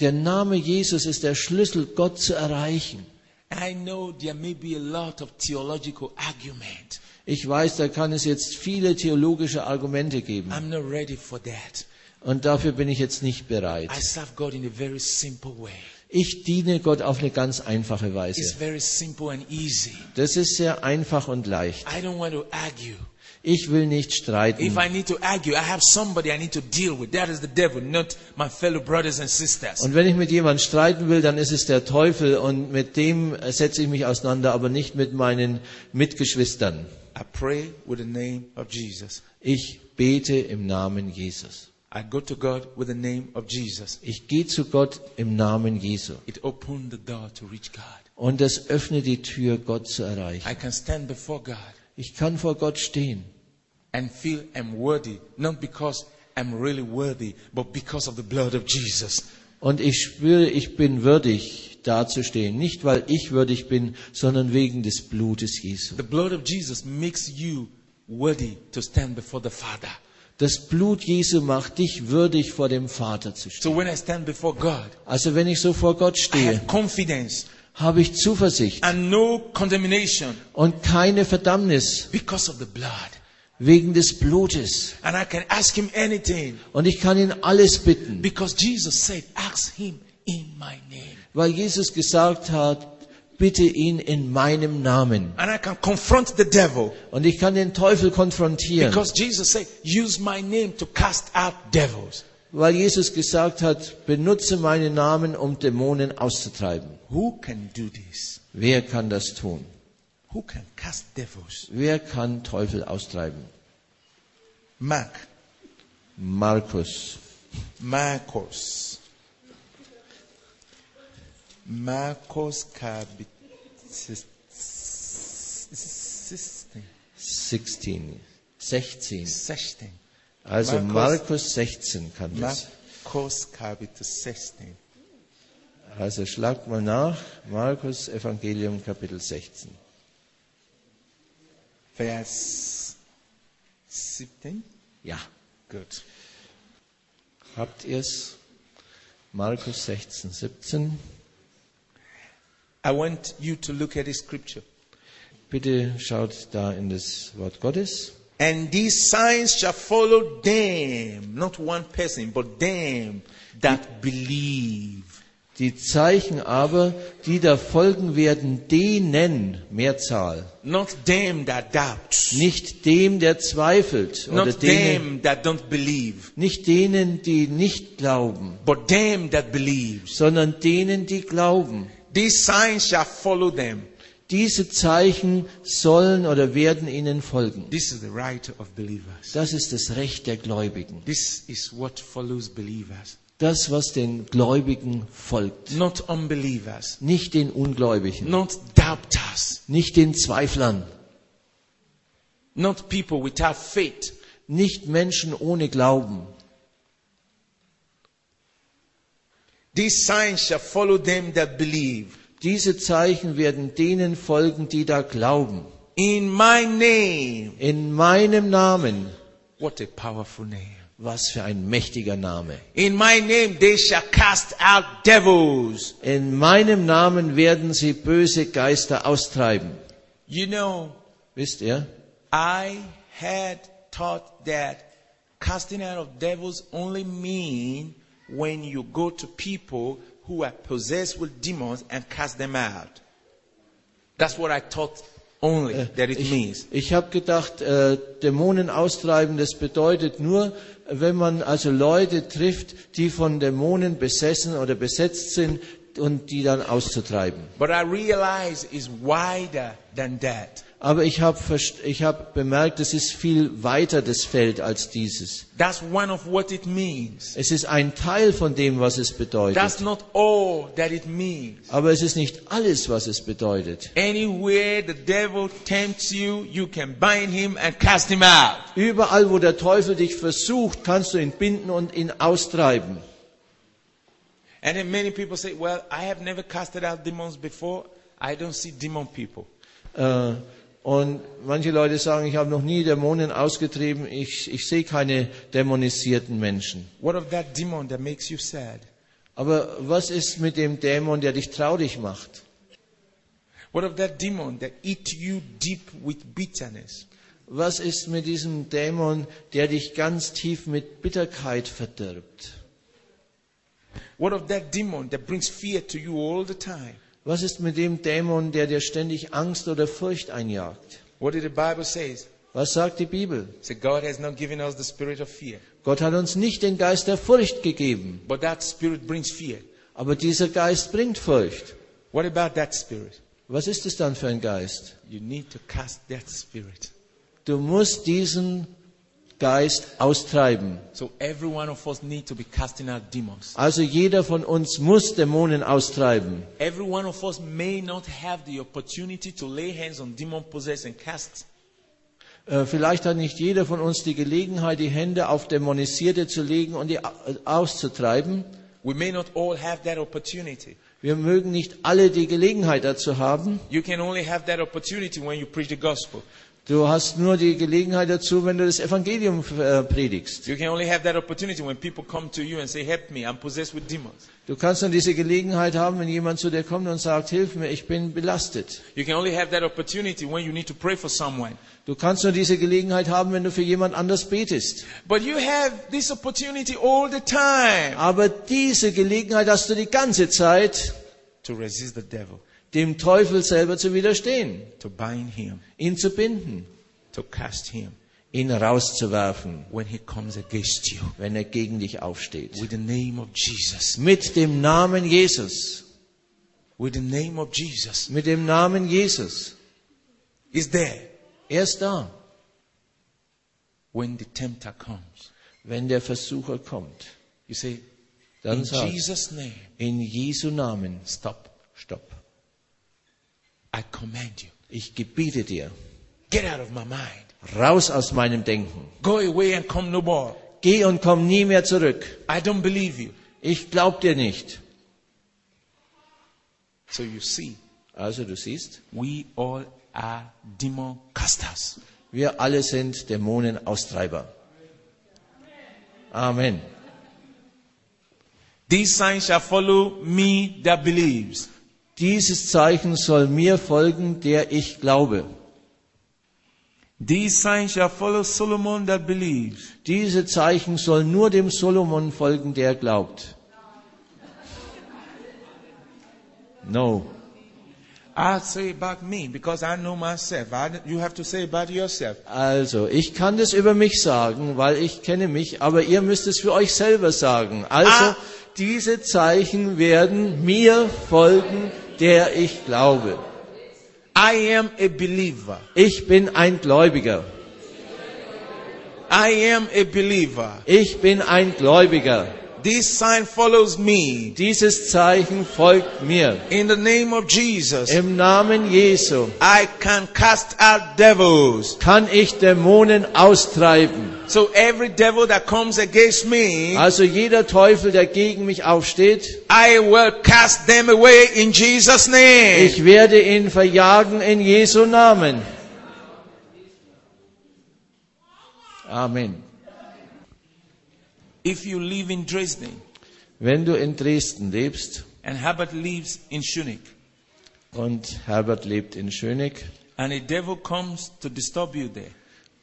Der Name Jesus ist der Schlüssel, Gott zu erreichen. I know there may be a lot of theological argument. Ich weiß, da kann es jetzt viele theologische Argumente geben. I'm not ready for that. Und dafür bin ich jetzt nicht bereit. I serve God in a very simple way. Ich diene Gott auf eine ganz einfache It's Weise. very simple and easy. Das ist sehr einfach und leicht. I don't want to argue. Ich will nicht streiten. If I need to argue, I have somebody I need to deal with. That is the devil, not my fellow brothers and sisters. Und wenn ich mit jemandem streiten will, dann ist es der Teufel und mit dem setze ich mich auseinander, aber nicht mit meinen Mitgeschwistern. I pray with the name of Jesus. Ich bete im Namen Jesus. I go to God with the name of Jesus. Ich gehe zu Gott im Namen Jesu. It opened the door to reach God. Und das öffnet die Tür, Gott zu erreichen. I can stand before God Ich kann vor Gott stehen and feel I'm worthy, not because I'm really worthy, but because of the blood of Jesus. und ich spüre, ich bin würdig dazustehen. Nicht, weil ich würdig bin, sondern wegen des Blutes Jesu. The blood of Jesus makes you worthy to stand before the Father. Das Blut Jesu macht dich würdig, vor dem Vater zu stehen. So God, Also wenn ich so vor Gott stehe, habe ich Zuversicht no und keine Verdammnis wegen des Blutes. Anything Und ich kann ihn alles bitten, because Jesus said, Ask Him in my name. weil Jesus gesagt hat, bitte ihn in meinem Namen. And I can confront the devil Und ich kann den Teufel konfrontieren, because Jesus said, Use my name to cast out devils. weil Jesus gesagt hat, benutze meinen Namen, um Dämonen auszutreiben. Who can do this? Wer kann das tun? Who can cast devils? Wer kann Teufel austreiben? Mark. Markus. Marcos. Marcos Capit 16. 16. 16. 16. Also Markus- Markus 16 kann das. Marcos Kapitel 16. Also schlagt mal nach. Markus Evangelium Kapitel 16. Vers 17. Ja. Good. Habt ihr's? Markus 16, 17. I want you to look at the scripture. Bitte schaut da in das Wort Gottes. And these signs shall follow them, not one person, but them that believe. Die Zeichen aber, die da folgen werden, denen, Mehrzahl, Not them that doubt. nicht dem, der zweifelt, oder Not denen, them that don't believe. nicht denen, die nicht glauben, But them that believes. sondern denen, die glauben. These signs shall follow them. Diese Zeichen sollen oder werden ihnen folgen. This is the right of believers. Das ist das Recht der Gläubigen. This is what follows believers. Das, was den Gläubigen folgt. Not unbelievers. Nicht den Ungläubigen, Not doubters. nicht den Zweiflern, Not people without faith. nicht Menschen ohne Glauben. These signs shall follow them that believe. Diese Zeichen werden denen folgen, die da glauben. In my name. In meinem Namen. What a powerful name. Was für ein mächtiger Name. In my name they shall cast out devils. In meinem Namen werden sie böse Geister austreiben. You know, Wisst ihr? I had thought that casting out of devils only mean when you go to people who are possessed with demons and cast them out. That's what I thought only that it Ich, means. ich habe gedacht, äh, Dämonen austreiben, das bedeutet nur, wenn man also Leute trifft, die von Dämonen besessen oder besetzt sind und die dann auszutreiben. But I realize it's wider than that. Aber ich habe ich hab bemerkt, es ist viel weiter das Feld als dieses. That's one of what it means. Es ist ein Teil von dem, was es bedeutet. That's not all that it means. Aber es ist nicht alles, was es bedeutet. Anywhere the devil tempts you, you can bind him and cast him out. Überall, wo der Teufel dich versucht, kannst du ihn binden und ihn austreiben. And then many people say, well, I have never casted out demons before. I don't see demon people. Äh, Und manche Leute sagen, ich habe noch nie Dämonen ausgetrieben, ich, ich sehe keine dämonisierten Menschen. What of that demon that makes you sad? Aber was ist mit dem Dämon, der dich traurig macht? What of that demon that eat you deep with bitterness? Was ist mit diesem Dämon, der dich ganz tief mit Bitterkeit verdirbt? What of that demon that brings fear to you all the time? Was ist mit dem Dämon, der dir ständig Angst oder Furcht einjagt? What did the Bible say? Was sagt die Bibel? Say God has not given us the spirit of fear, Gott hat uns nicht den Geist der Furcht gegeben, but that spirit brings fear. aber dieser Geist bringt Furcht. What about that spirit? Was ist es dann für ein Geist? You need to cast that spirit. Du musst diesen Geist austreiben. So every one of us need to be casting out demons. Also jeder von uns muss Dämonen austreiben. Every one of us may not have the opportunity to lay hands on demon possessed and cast. Äh, Vielleicht hat nicht jeder von uns die Gelegenheit, die Hände auf Dämonisierte zu legen und die au- auszutreiben. We may not all have that opportunity. Wir mögen nicht alle die Gelegenheit dazu haben. You can only have that opportunity when you preach the gospel. Du hast nur die Gelegenheit dazu, wenn du das Evangelium äh, predigst. You can only have that opportunity when people come to you and say, Help me, I'm possessed with demons. Du kannst nur diese Gelegenheit haben, wenn jemand zu dir kommt und sagt, hilf mir, ich bin belastet. You can only have that opportunity when you need to pray for someone. Du kannst nur diese Gelegenheit haben, wenn du für jemand anders betest. But you have this opportunity all the time Aber diese Gelegenheit hast du die ganze Zeit, to resist the devil, dem Teufel selber zu widerstehen, to bind him, ihn zu binden, to cast him ihn rauszuwerfen, when he comes against you. wenn er gegen dich aufsteht. With the name of Jesus. Mit dem Namen Jesus. With the name of Jesus. Mit dem Namen Jesus. Is there. Er ist da. when the tempter comes, wenn der Versucher kommt, you say, dann In sag, Jesus' name, in Jesu Namen, stop. stopp. I command you. Ich gebiete dir, Get out of my mind. raus aus meinem Denken. Go away and come no more. Geh und komm nie mehr zurück. I don't believe you. Ich glaub dir nicht. So you see, Also du siehst, we all are demon casters. wir alle sind Dämonenaustreiber. Amen. These signs shall follow me that believes. Dieses Zeichen soll mir folgen, der ich glaube. These signs shall follow Solomon that believes. Diese Zeichen soll nur dem Solomon folgen, der glaubt. No. Also, ich kann das über mich sagen, weil ich kenne mich, aber ihr müsst es für euch selber sagen. Also, Ah. diese Zeichen werden mir folgen, der ich glaube. I am a believer. Ich bin ein Gläubiger. I am a believer. Ich bin ein Gläubiger. This sign follows me. Dieses Zeichen folgt mir. In the name of Jesus, Im Namen Jesu I can cast out devils. kann ich Dämonen austreiben. So every devil that comes against me, Also jeder Teufel, der gegen mich aufsteht, I will cast them away in Jesus' name. ich werde ihn verjagen in Jesu Namen. Amen. If you live in Dresden Wenn du in Dresden lebst and Herbert lives in Schunig, und Herbert lebt in Schönig and a devil comes to disturb you there,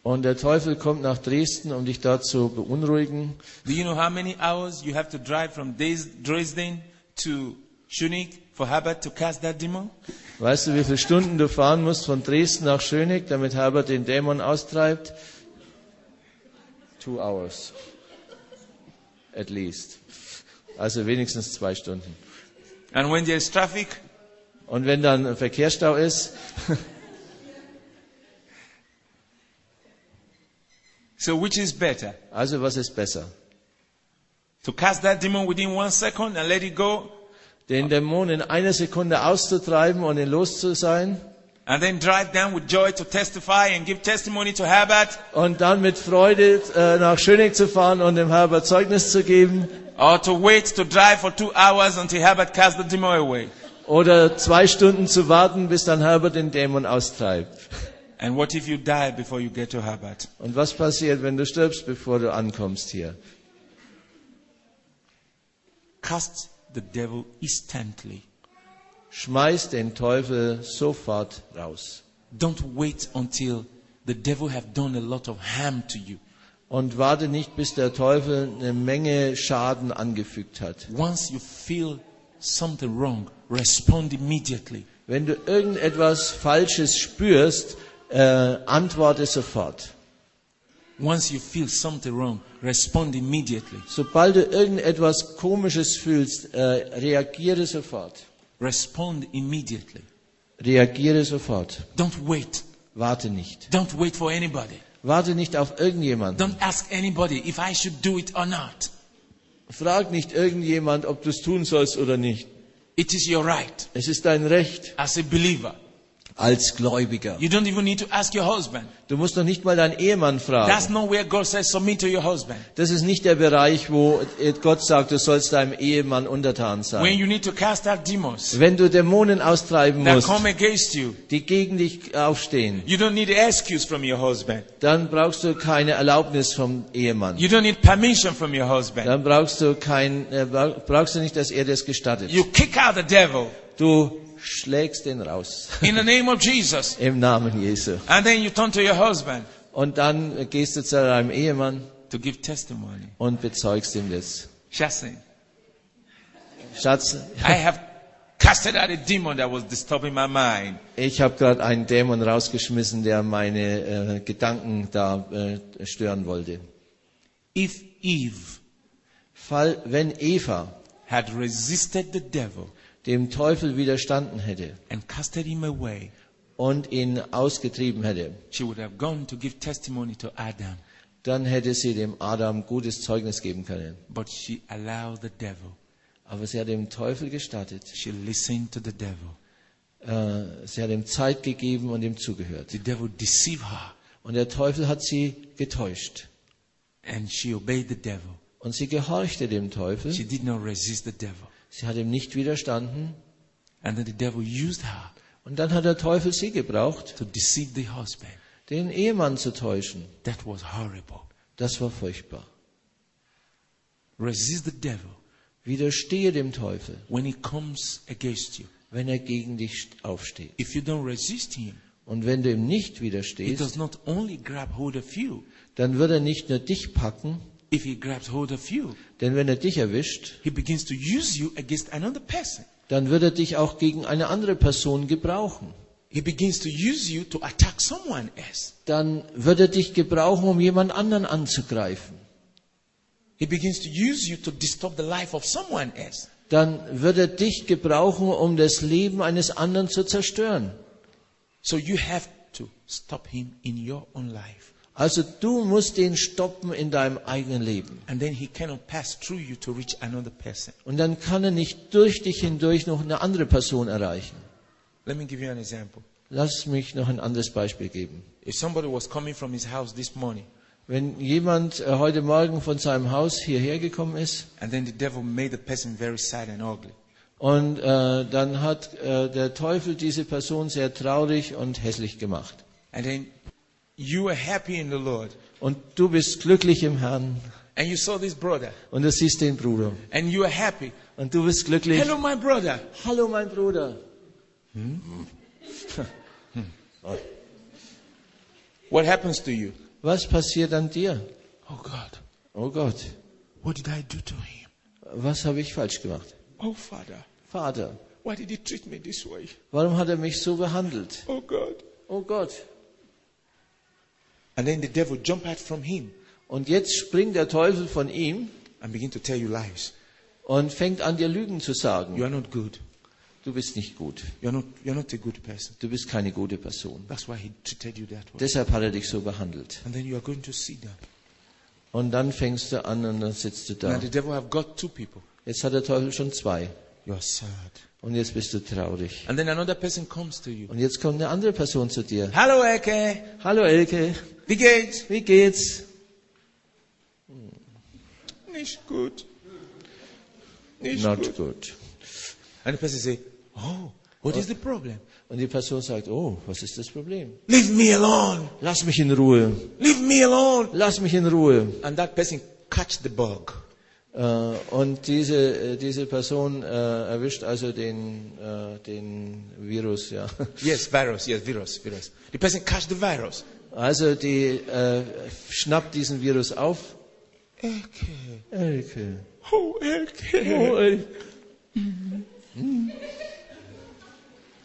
und der Teufel kommt nach Dresden, um dich dort zu beunruhigen, do you know how many hours you have to drive from Dresden to Schunig for Herbert to cast that demon? weißt du, wie viele Stunden du fahren musst von Dresden nach Schönig, damit Herbert den Dämon austreibt? Two hours. At least. Also wenigstens zwei Stunden. And when there's traffic, Und wenn dann ein Verkehrsstau ist, so which is better? also was ist besser? To cast that demon within one second and let it go, Den Dämon in einer Sekunde auszutreiben und ihn los zu sein and then drive down with joy to testify and give testimony to Herbert, und dann mit Freude äh, nach Schönig zu fahren und dem Herbert Zeugnis zu geben or to wait to drive for two hours until Herbert casts the demon away. oder zwei Stunden zu warten, bis dann Herbert den Dämon austreibt. And what if you die before you get to Herbert? Und was passiert, wenn du stirbst, bevor du ankommst hier? Cast the devil instantly. Schmeiß den Teufel sofort raus. Don't wait until the devil have done a lot of harm to you. Und warte nicht, bis der Teufel eine Menge Schaden angefügt hat. Once you feel something wrong, respond immediately. Wenn du irgendetwas Falsches spürst, äh, antworte sofort. Once you feel something wrong, respond immediately. Sobald du irgendetwas Komisches fühlst, äh, reagiere sofort. Respond immediately. Reagiere sofort. Don't wait. Warte nicht. Don't wait for anybody. Warte nicht auf irgendjemanden. Don't ask anybody if I should do it or not. Frag nicht irgendjemand, ob du es tun sollst oder nicht. It is your right Es ist dein Recht as a believer. Als Gläubiger. You don't even need to ask your husband. Du musst noch nicht mal deinen Ehemann That's fragen. not where God says submit to your husband. Das ist nicht der Bereich, wo Gott sagt, du sollst deinem Ehemann untertan When sein. you need to cast out demons Wenn du Dämonen austreiben that musst, come against you, die gegen dich aufstehen, you don't need excuse from your husband. dann brauchst du keine Erlaubnis vom Ehemann. You don't need permission from your husband. Dann brauchst du kein, äh, brauchst du nicht, dass er das gestattet. You kick out the devil Du schlägst den raus. in the name of Jesus. Im Namen Jesu. And then you turn to your husband Und dann gehst du zu deinem Ehemann to give testimony. und bezeugst ihm das. Shassin, Schatz, I have casted out a demon that was disturbing my mind. ich habe gerade einen Dämon rausgeschmissen, der meine äh, Gedanken da äh, stören wollte. If Eve Fall, wenn Eva had resisted the devil dem Teufel widerstanden hätte and casted him away, und ihn ausgetrieben hätte, she would have gone to give testimony to Adam. dann hätte sie dem Adam gutes Zeugnis geben können. But she allowed the devil. Aber sie hat dem Teufel gestattet. She listened to the devil. Äh, Sie hat ihm Zeit gegeben und ihm zugehört. The devil deceived her Und der Teufel hat sie getäuscht. and she obeyed the devil. Und sie gehorchte dem Teufel. She did not resist the devil. Sie hat ihm nicht widerstanden. And then the devil used her Und dann hat der Teufel sie gebraucht, to deceive the husband. den Ehemann zu täuschen. That was horrible. Das war furchtbar. Resist the devil Widerstehe dem Teufel, when he comes against you. wenn er gegen dich aufsteht. If you don't resist him, Und wenn du ihm nicht he widerstehst, does not only grab hold of you. dann wird er nicht nur dich packen, If he grabs hold of you, denn wenn er dich erwischt, he begins to use you against another person. dann wird er dich auch gegen eine andere Person gebrauchen. He begins to use you to attack someone else. Dann wird er dich gebrauchen, um jemand anderen anzugreifen. He begins to use you to disturb the life of someone else. Dann wird er dich gebrauchen, um das Leben eines anderen zu zerstören. So you have to stop him in your own life. Also du musst ihn stoppen in deinem eigenen Leben. And then he cannot pass through you to reach another person. Und dann kann er nicht durch dich hindurch noch eine andere Person erreichen. Let me give you an example. Lass mich noch ein anderes Beispiel geben. If somebody was coming from his house this morning Wenn jemand äh, heute Morgen von seinem Haus hierher gekommen ist and then the devil made the person very sad and ugly, und äh, dann hat äh, der Teufel diese Person sehr traurig und hässlich gemacht. You were happy in the Lord Und du bist glücklich im Herrn and you saw this brother und du siehst den Bruder and you were happy. und du bist glücklich. Hello, my brother. Hallo mein Bruder. What happens to you? Was passiert an dir? Oh God, Oh Gott, what did I do to him? was habe ich falsch gemacht? Oh Father, Vater, why did he treat me this way? warum hat er mich so behandelt? Oh God. Oh Gott. And then the devil jumped out from him Und jetzt springt der Teufel von ihm and begin to tell you lies. und fängt an dir Lügen zu You sagen. are not good. Du bist nicht gut. You're not, you're not a good person. Du bist keine gute Person. That's why he treated you that way. Deshalb hat er dich so behandelt. And then you are going to see them. Und dann fängst du an und dann sitzt du Now da. the devil have got two people. Jetzt hat der Teufel schon zwei. You are sad. Und jetzt bist du traurig. And then another person comes to you. Und jetzt kommt eine andere Person zu dir. Hello, Eke. Hallo Elke, Wie geht's? wie geht's? Nicht gut. Nicht Not gut. good. And the person say, Oh, what is the problem? Und die Person sagt, oh, was ist das Problem? Leave me alone. Lass mich in Ruhe. Leave me alone. Lass mich in Ruhe. And that person catch the bug. Äh, Und diese, äh, diese Person äh, erwischt also den, äh, den Virus, ja. Yes, virus. Yes, virus. Virus. The person catch the virus. Also die äh, schnappt diesen Virus auf. Eke. Elke. Oh, Eke. Oh, Elke.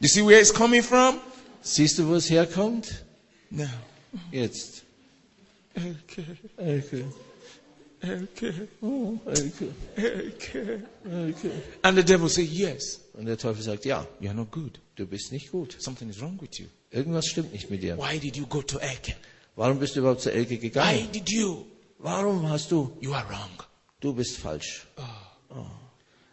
You see where it's coming from? Siehst du, wo es herkommt? No. Jetzt. Eke. Elke. Eke. Oh, Elke. Eke. Elke. And the devil say, Yes, Und der Teufel sagt, ja, you are not good. du bist nicht gut. Something is wrong with you. Irgendwas stimmt nicht mit dir. Why did you go to Eke? Warum bist du überhaupt zur Elke Why gegangen? did you? Warum hast du? You are wrong. Du bist falsch.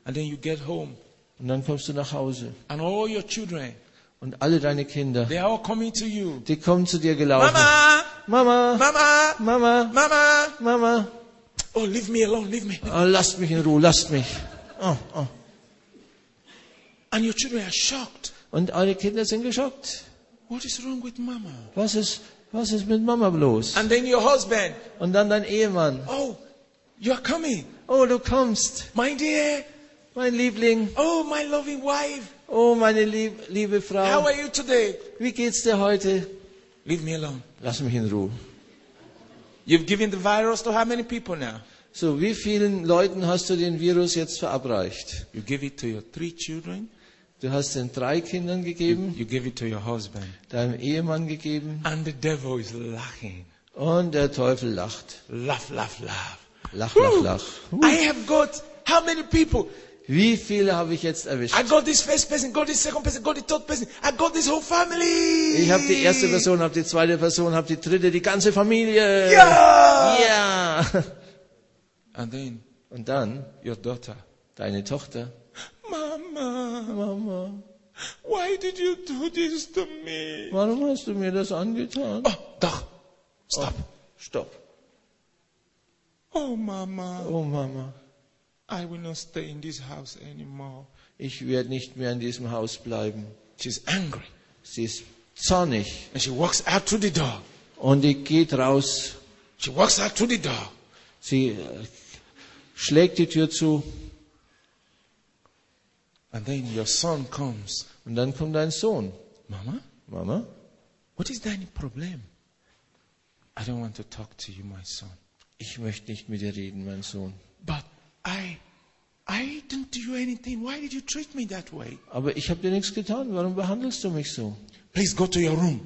And then you get home, Und dann kommst du nach Hause. and all your children, Und alle deine Kinder, they are all coming to you. die kommen zu dir gelaufen. Mama, Mama, Mama, Mama, Mama. Mama. Oh, leave me alone, leave me. Oh, lasst mich in Ruhe, lasst mich. Oh, oh. And your children are shocked. Und alle Kinder sind geschockt. What is wrong with Mama? Was ist, was ist mit Mama bloß? And then your husband, Und dann dein Ehemann. oh, you are coming. Oh, du kommst, My dear, mein Liebling. oh, my loving wife. Oh, meine lieb, liebe How Frau. are you today? Wie geht's dir heute? Leave me alone. Lass mich in Ruhe. You've given the virus to how many people now? So, wie vielen Leuten hast du den Virus jetzt verabreicht? You give it to your three children. Du hast den drei Kindern gegeben, You give it to your husband. deinem Ehemann gegeben And the devil is laughing. und der Teufel lacht. Laugh, laugh, laugh. Lach, lach, lach. I have got how many people? Wie viele habe ich jetzt erwischt? I got this first person, got this second person, got the third person. I got this whole family. Ich habe die erste Person, habe die zweite Person, habe die dritte, die ganze Familie. Ja. Ja. And then Und dann your daughter. deine Tochter. Mama, Mama, why did you do this to me? warum hast du mir das angetan? Oh, doch. Stop. Stopp. Oh, Mama, Oh Mama, I will not stay in this house anymore. ich werde nicht mehr in diesem Haus bleiben. She's angry. Sie ist zornig And she walks out through the door. und die geht raus. She walks out through the door. Sie äh, schlägt die Tür zu And then your son comes. und dann kommt dein Sohn. Mama, Mama, what is deine problem? I don't want to talk to you, my son. ich möchte nicht mit dir reden, mein Sohn. But I, I didn't do anything. Why did you treat me that way? Aber ich habe dir nichts getan. Warum behandelst du mich so? Please go to your room.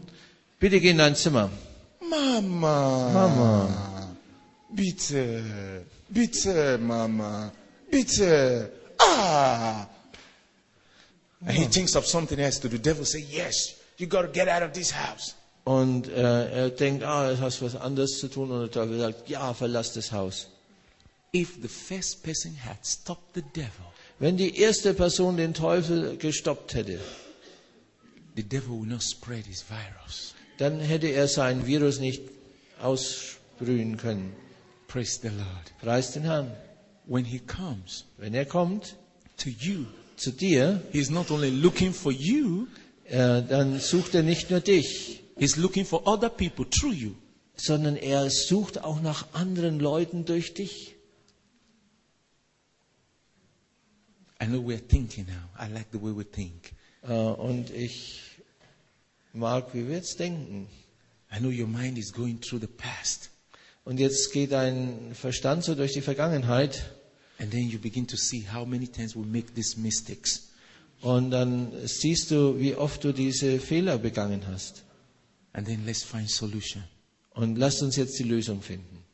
Bitte geh in dein Zimmer. Mama. Mama. Bitte. Bitte, Mama. Bitte. Ah. And he thinks of something else to do. The devil say, yes, you got to get out of this house. Und äh, er denkt, ah, du hast was anderes zu tun. Und der Teufel sagt, ja, verlass das Haus. If the first person had stopped the devil, Wenn die erste Person den Teufel gestoppt hätte, the devil will not spread his virus. dann hätte er sein Virus nicht aussprühen können. Praise the Lord. Preis den Herrn. When he comes Wenn er kommt to you, zu dir, he's not only looking for you, äh, dann sucht er nicht nur dich, he's looking for other people through you. sondern er sucht auch nach anderen Leuten durch dich. I know we're thinking now. I like the way we think. Äh, und ich mag, wie wir jetzt denken. I know your mind is going through the past. Und jetzt geht dein Verstand so durch die Vergangenheit And then you begin to see how many times we make these mistakes. und dann siehst du, wie oft du diese Fehler begangen hast. And then let's find solution. Und lasst uns jetzt die Lösung finden.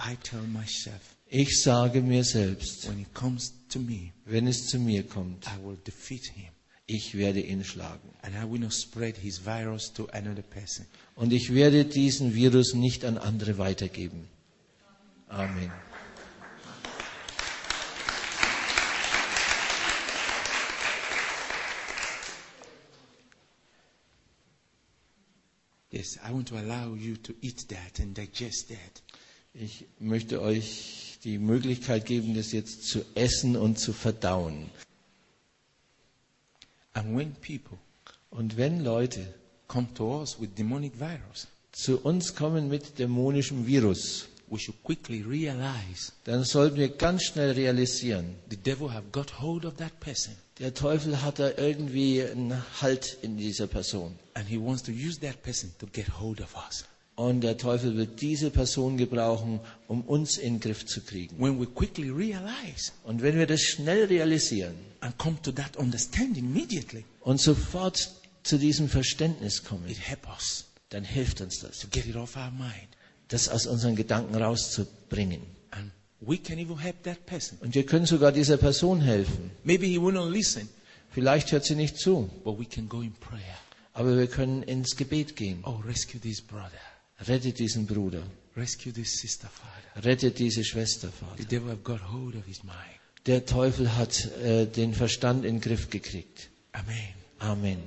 I tell myself, Ich sage mir selbst, when it comes to me, wenn es zu mir kommt, I will defeat him. ich werde ihn schlagen. And I will not spread his virus to another person. Und ich werde diesen Virus nicht an andere weitergeben. Amen. Yes, I want to allow you to eat that and digest that. Ich möchte euch die Möglichkeit geben, das jetzt zu essen und zu verdauen. And when people Und wenn Leute come to us with demonic virus, zu uns kommen mit dämonischem Virus, we should quickly realize dann sollten wir ganz schnell realisieren, the devil have got hold of that person der Teufel hat da irgendwie einen Halt in dieser Person. and he wants to use that person to get hold of us. Und der Teufel wird diese Person gebrauchen, um uns in den Griff zu kriegen. When we quickly realize Und wenn wir das schnell realisieren and come to that understanding immediately, und sofort zu diesem Verständnis kommen, it helps us dann hilft uns das, to get it off our mind. das aus unseren Gedanken rauszubringen. And we can even help that person. Und wir können sogar dieser Person helfen. Maybe he will not listen, Vielleicht hört sie nicht zu, but we can go in prayer. aber wir können ins Gebet gehen. Oh, rescue this brother. Rettet diesen Bruder, Rescue this sister, Father. rettet diese Schwester, The Vater. devil have got hold of his mind. Der Teufel hat äh, den Verstand in den Griff gekriegt. Amen. Amen.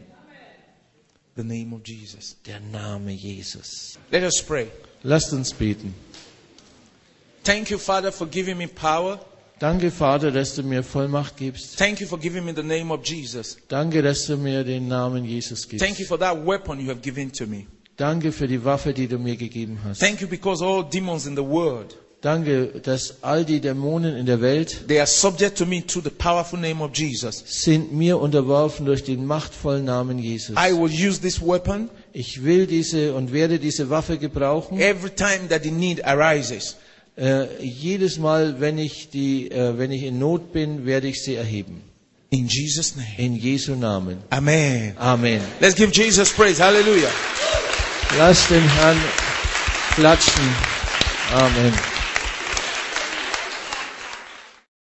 The name of Jesus. Der Name Jesus. Let us pray. Lasst uns beten. Thank you, Father, for giving me power. Danke, Vater, dass du mir Vollmacht gibst. Thank you for giving me the name of Jesus. Danke, dass du mir den Namen Jesus Thank you gibst. for that weapon you have given to me. Danke für die Waffe, die du mir gegeben hast. Thank you because all demons in the world, Danke, dass all die Dämonen in der Welt they are subject to me through the powerful name of Jesus. sind mir unterworfen durch den machtvollen Namen Jesus. I will use this weapon Ich will diese und werde diese Waffe gebrauchen. every time that the need arises. Äh, jedes Mal, wenn ich, die, äh, wenn ich in Not bin, werde ich sie erheben. In Jesus' name. In Jesu Namen. Amen. Amen. Let's give Jesus praise. Hallelujah. Lass den Herrn klatschen. Amen.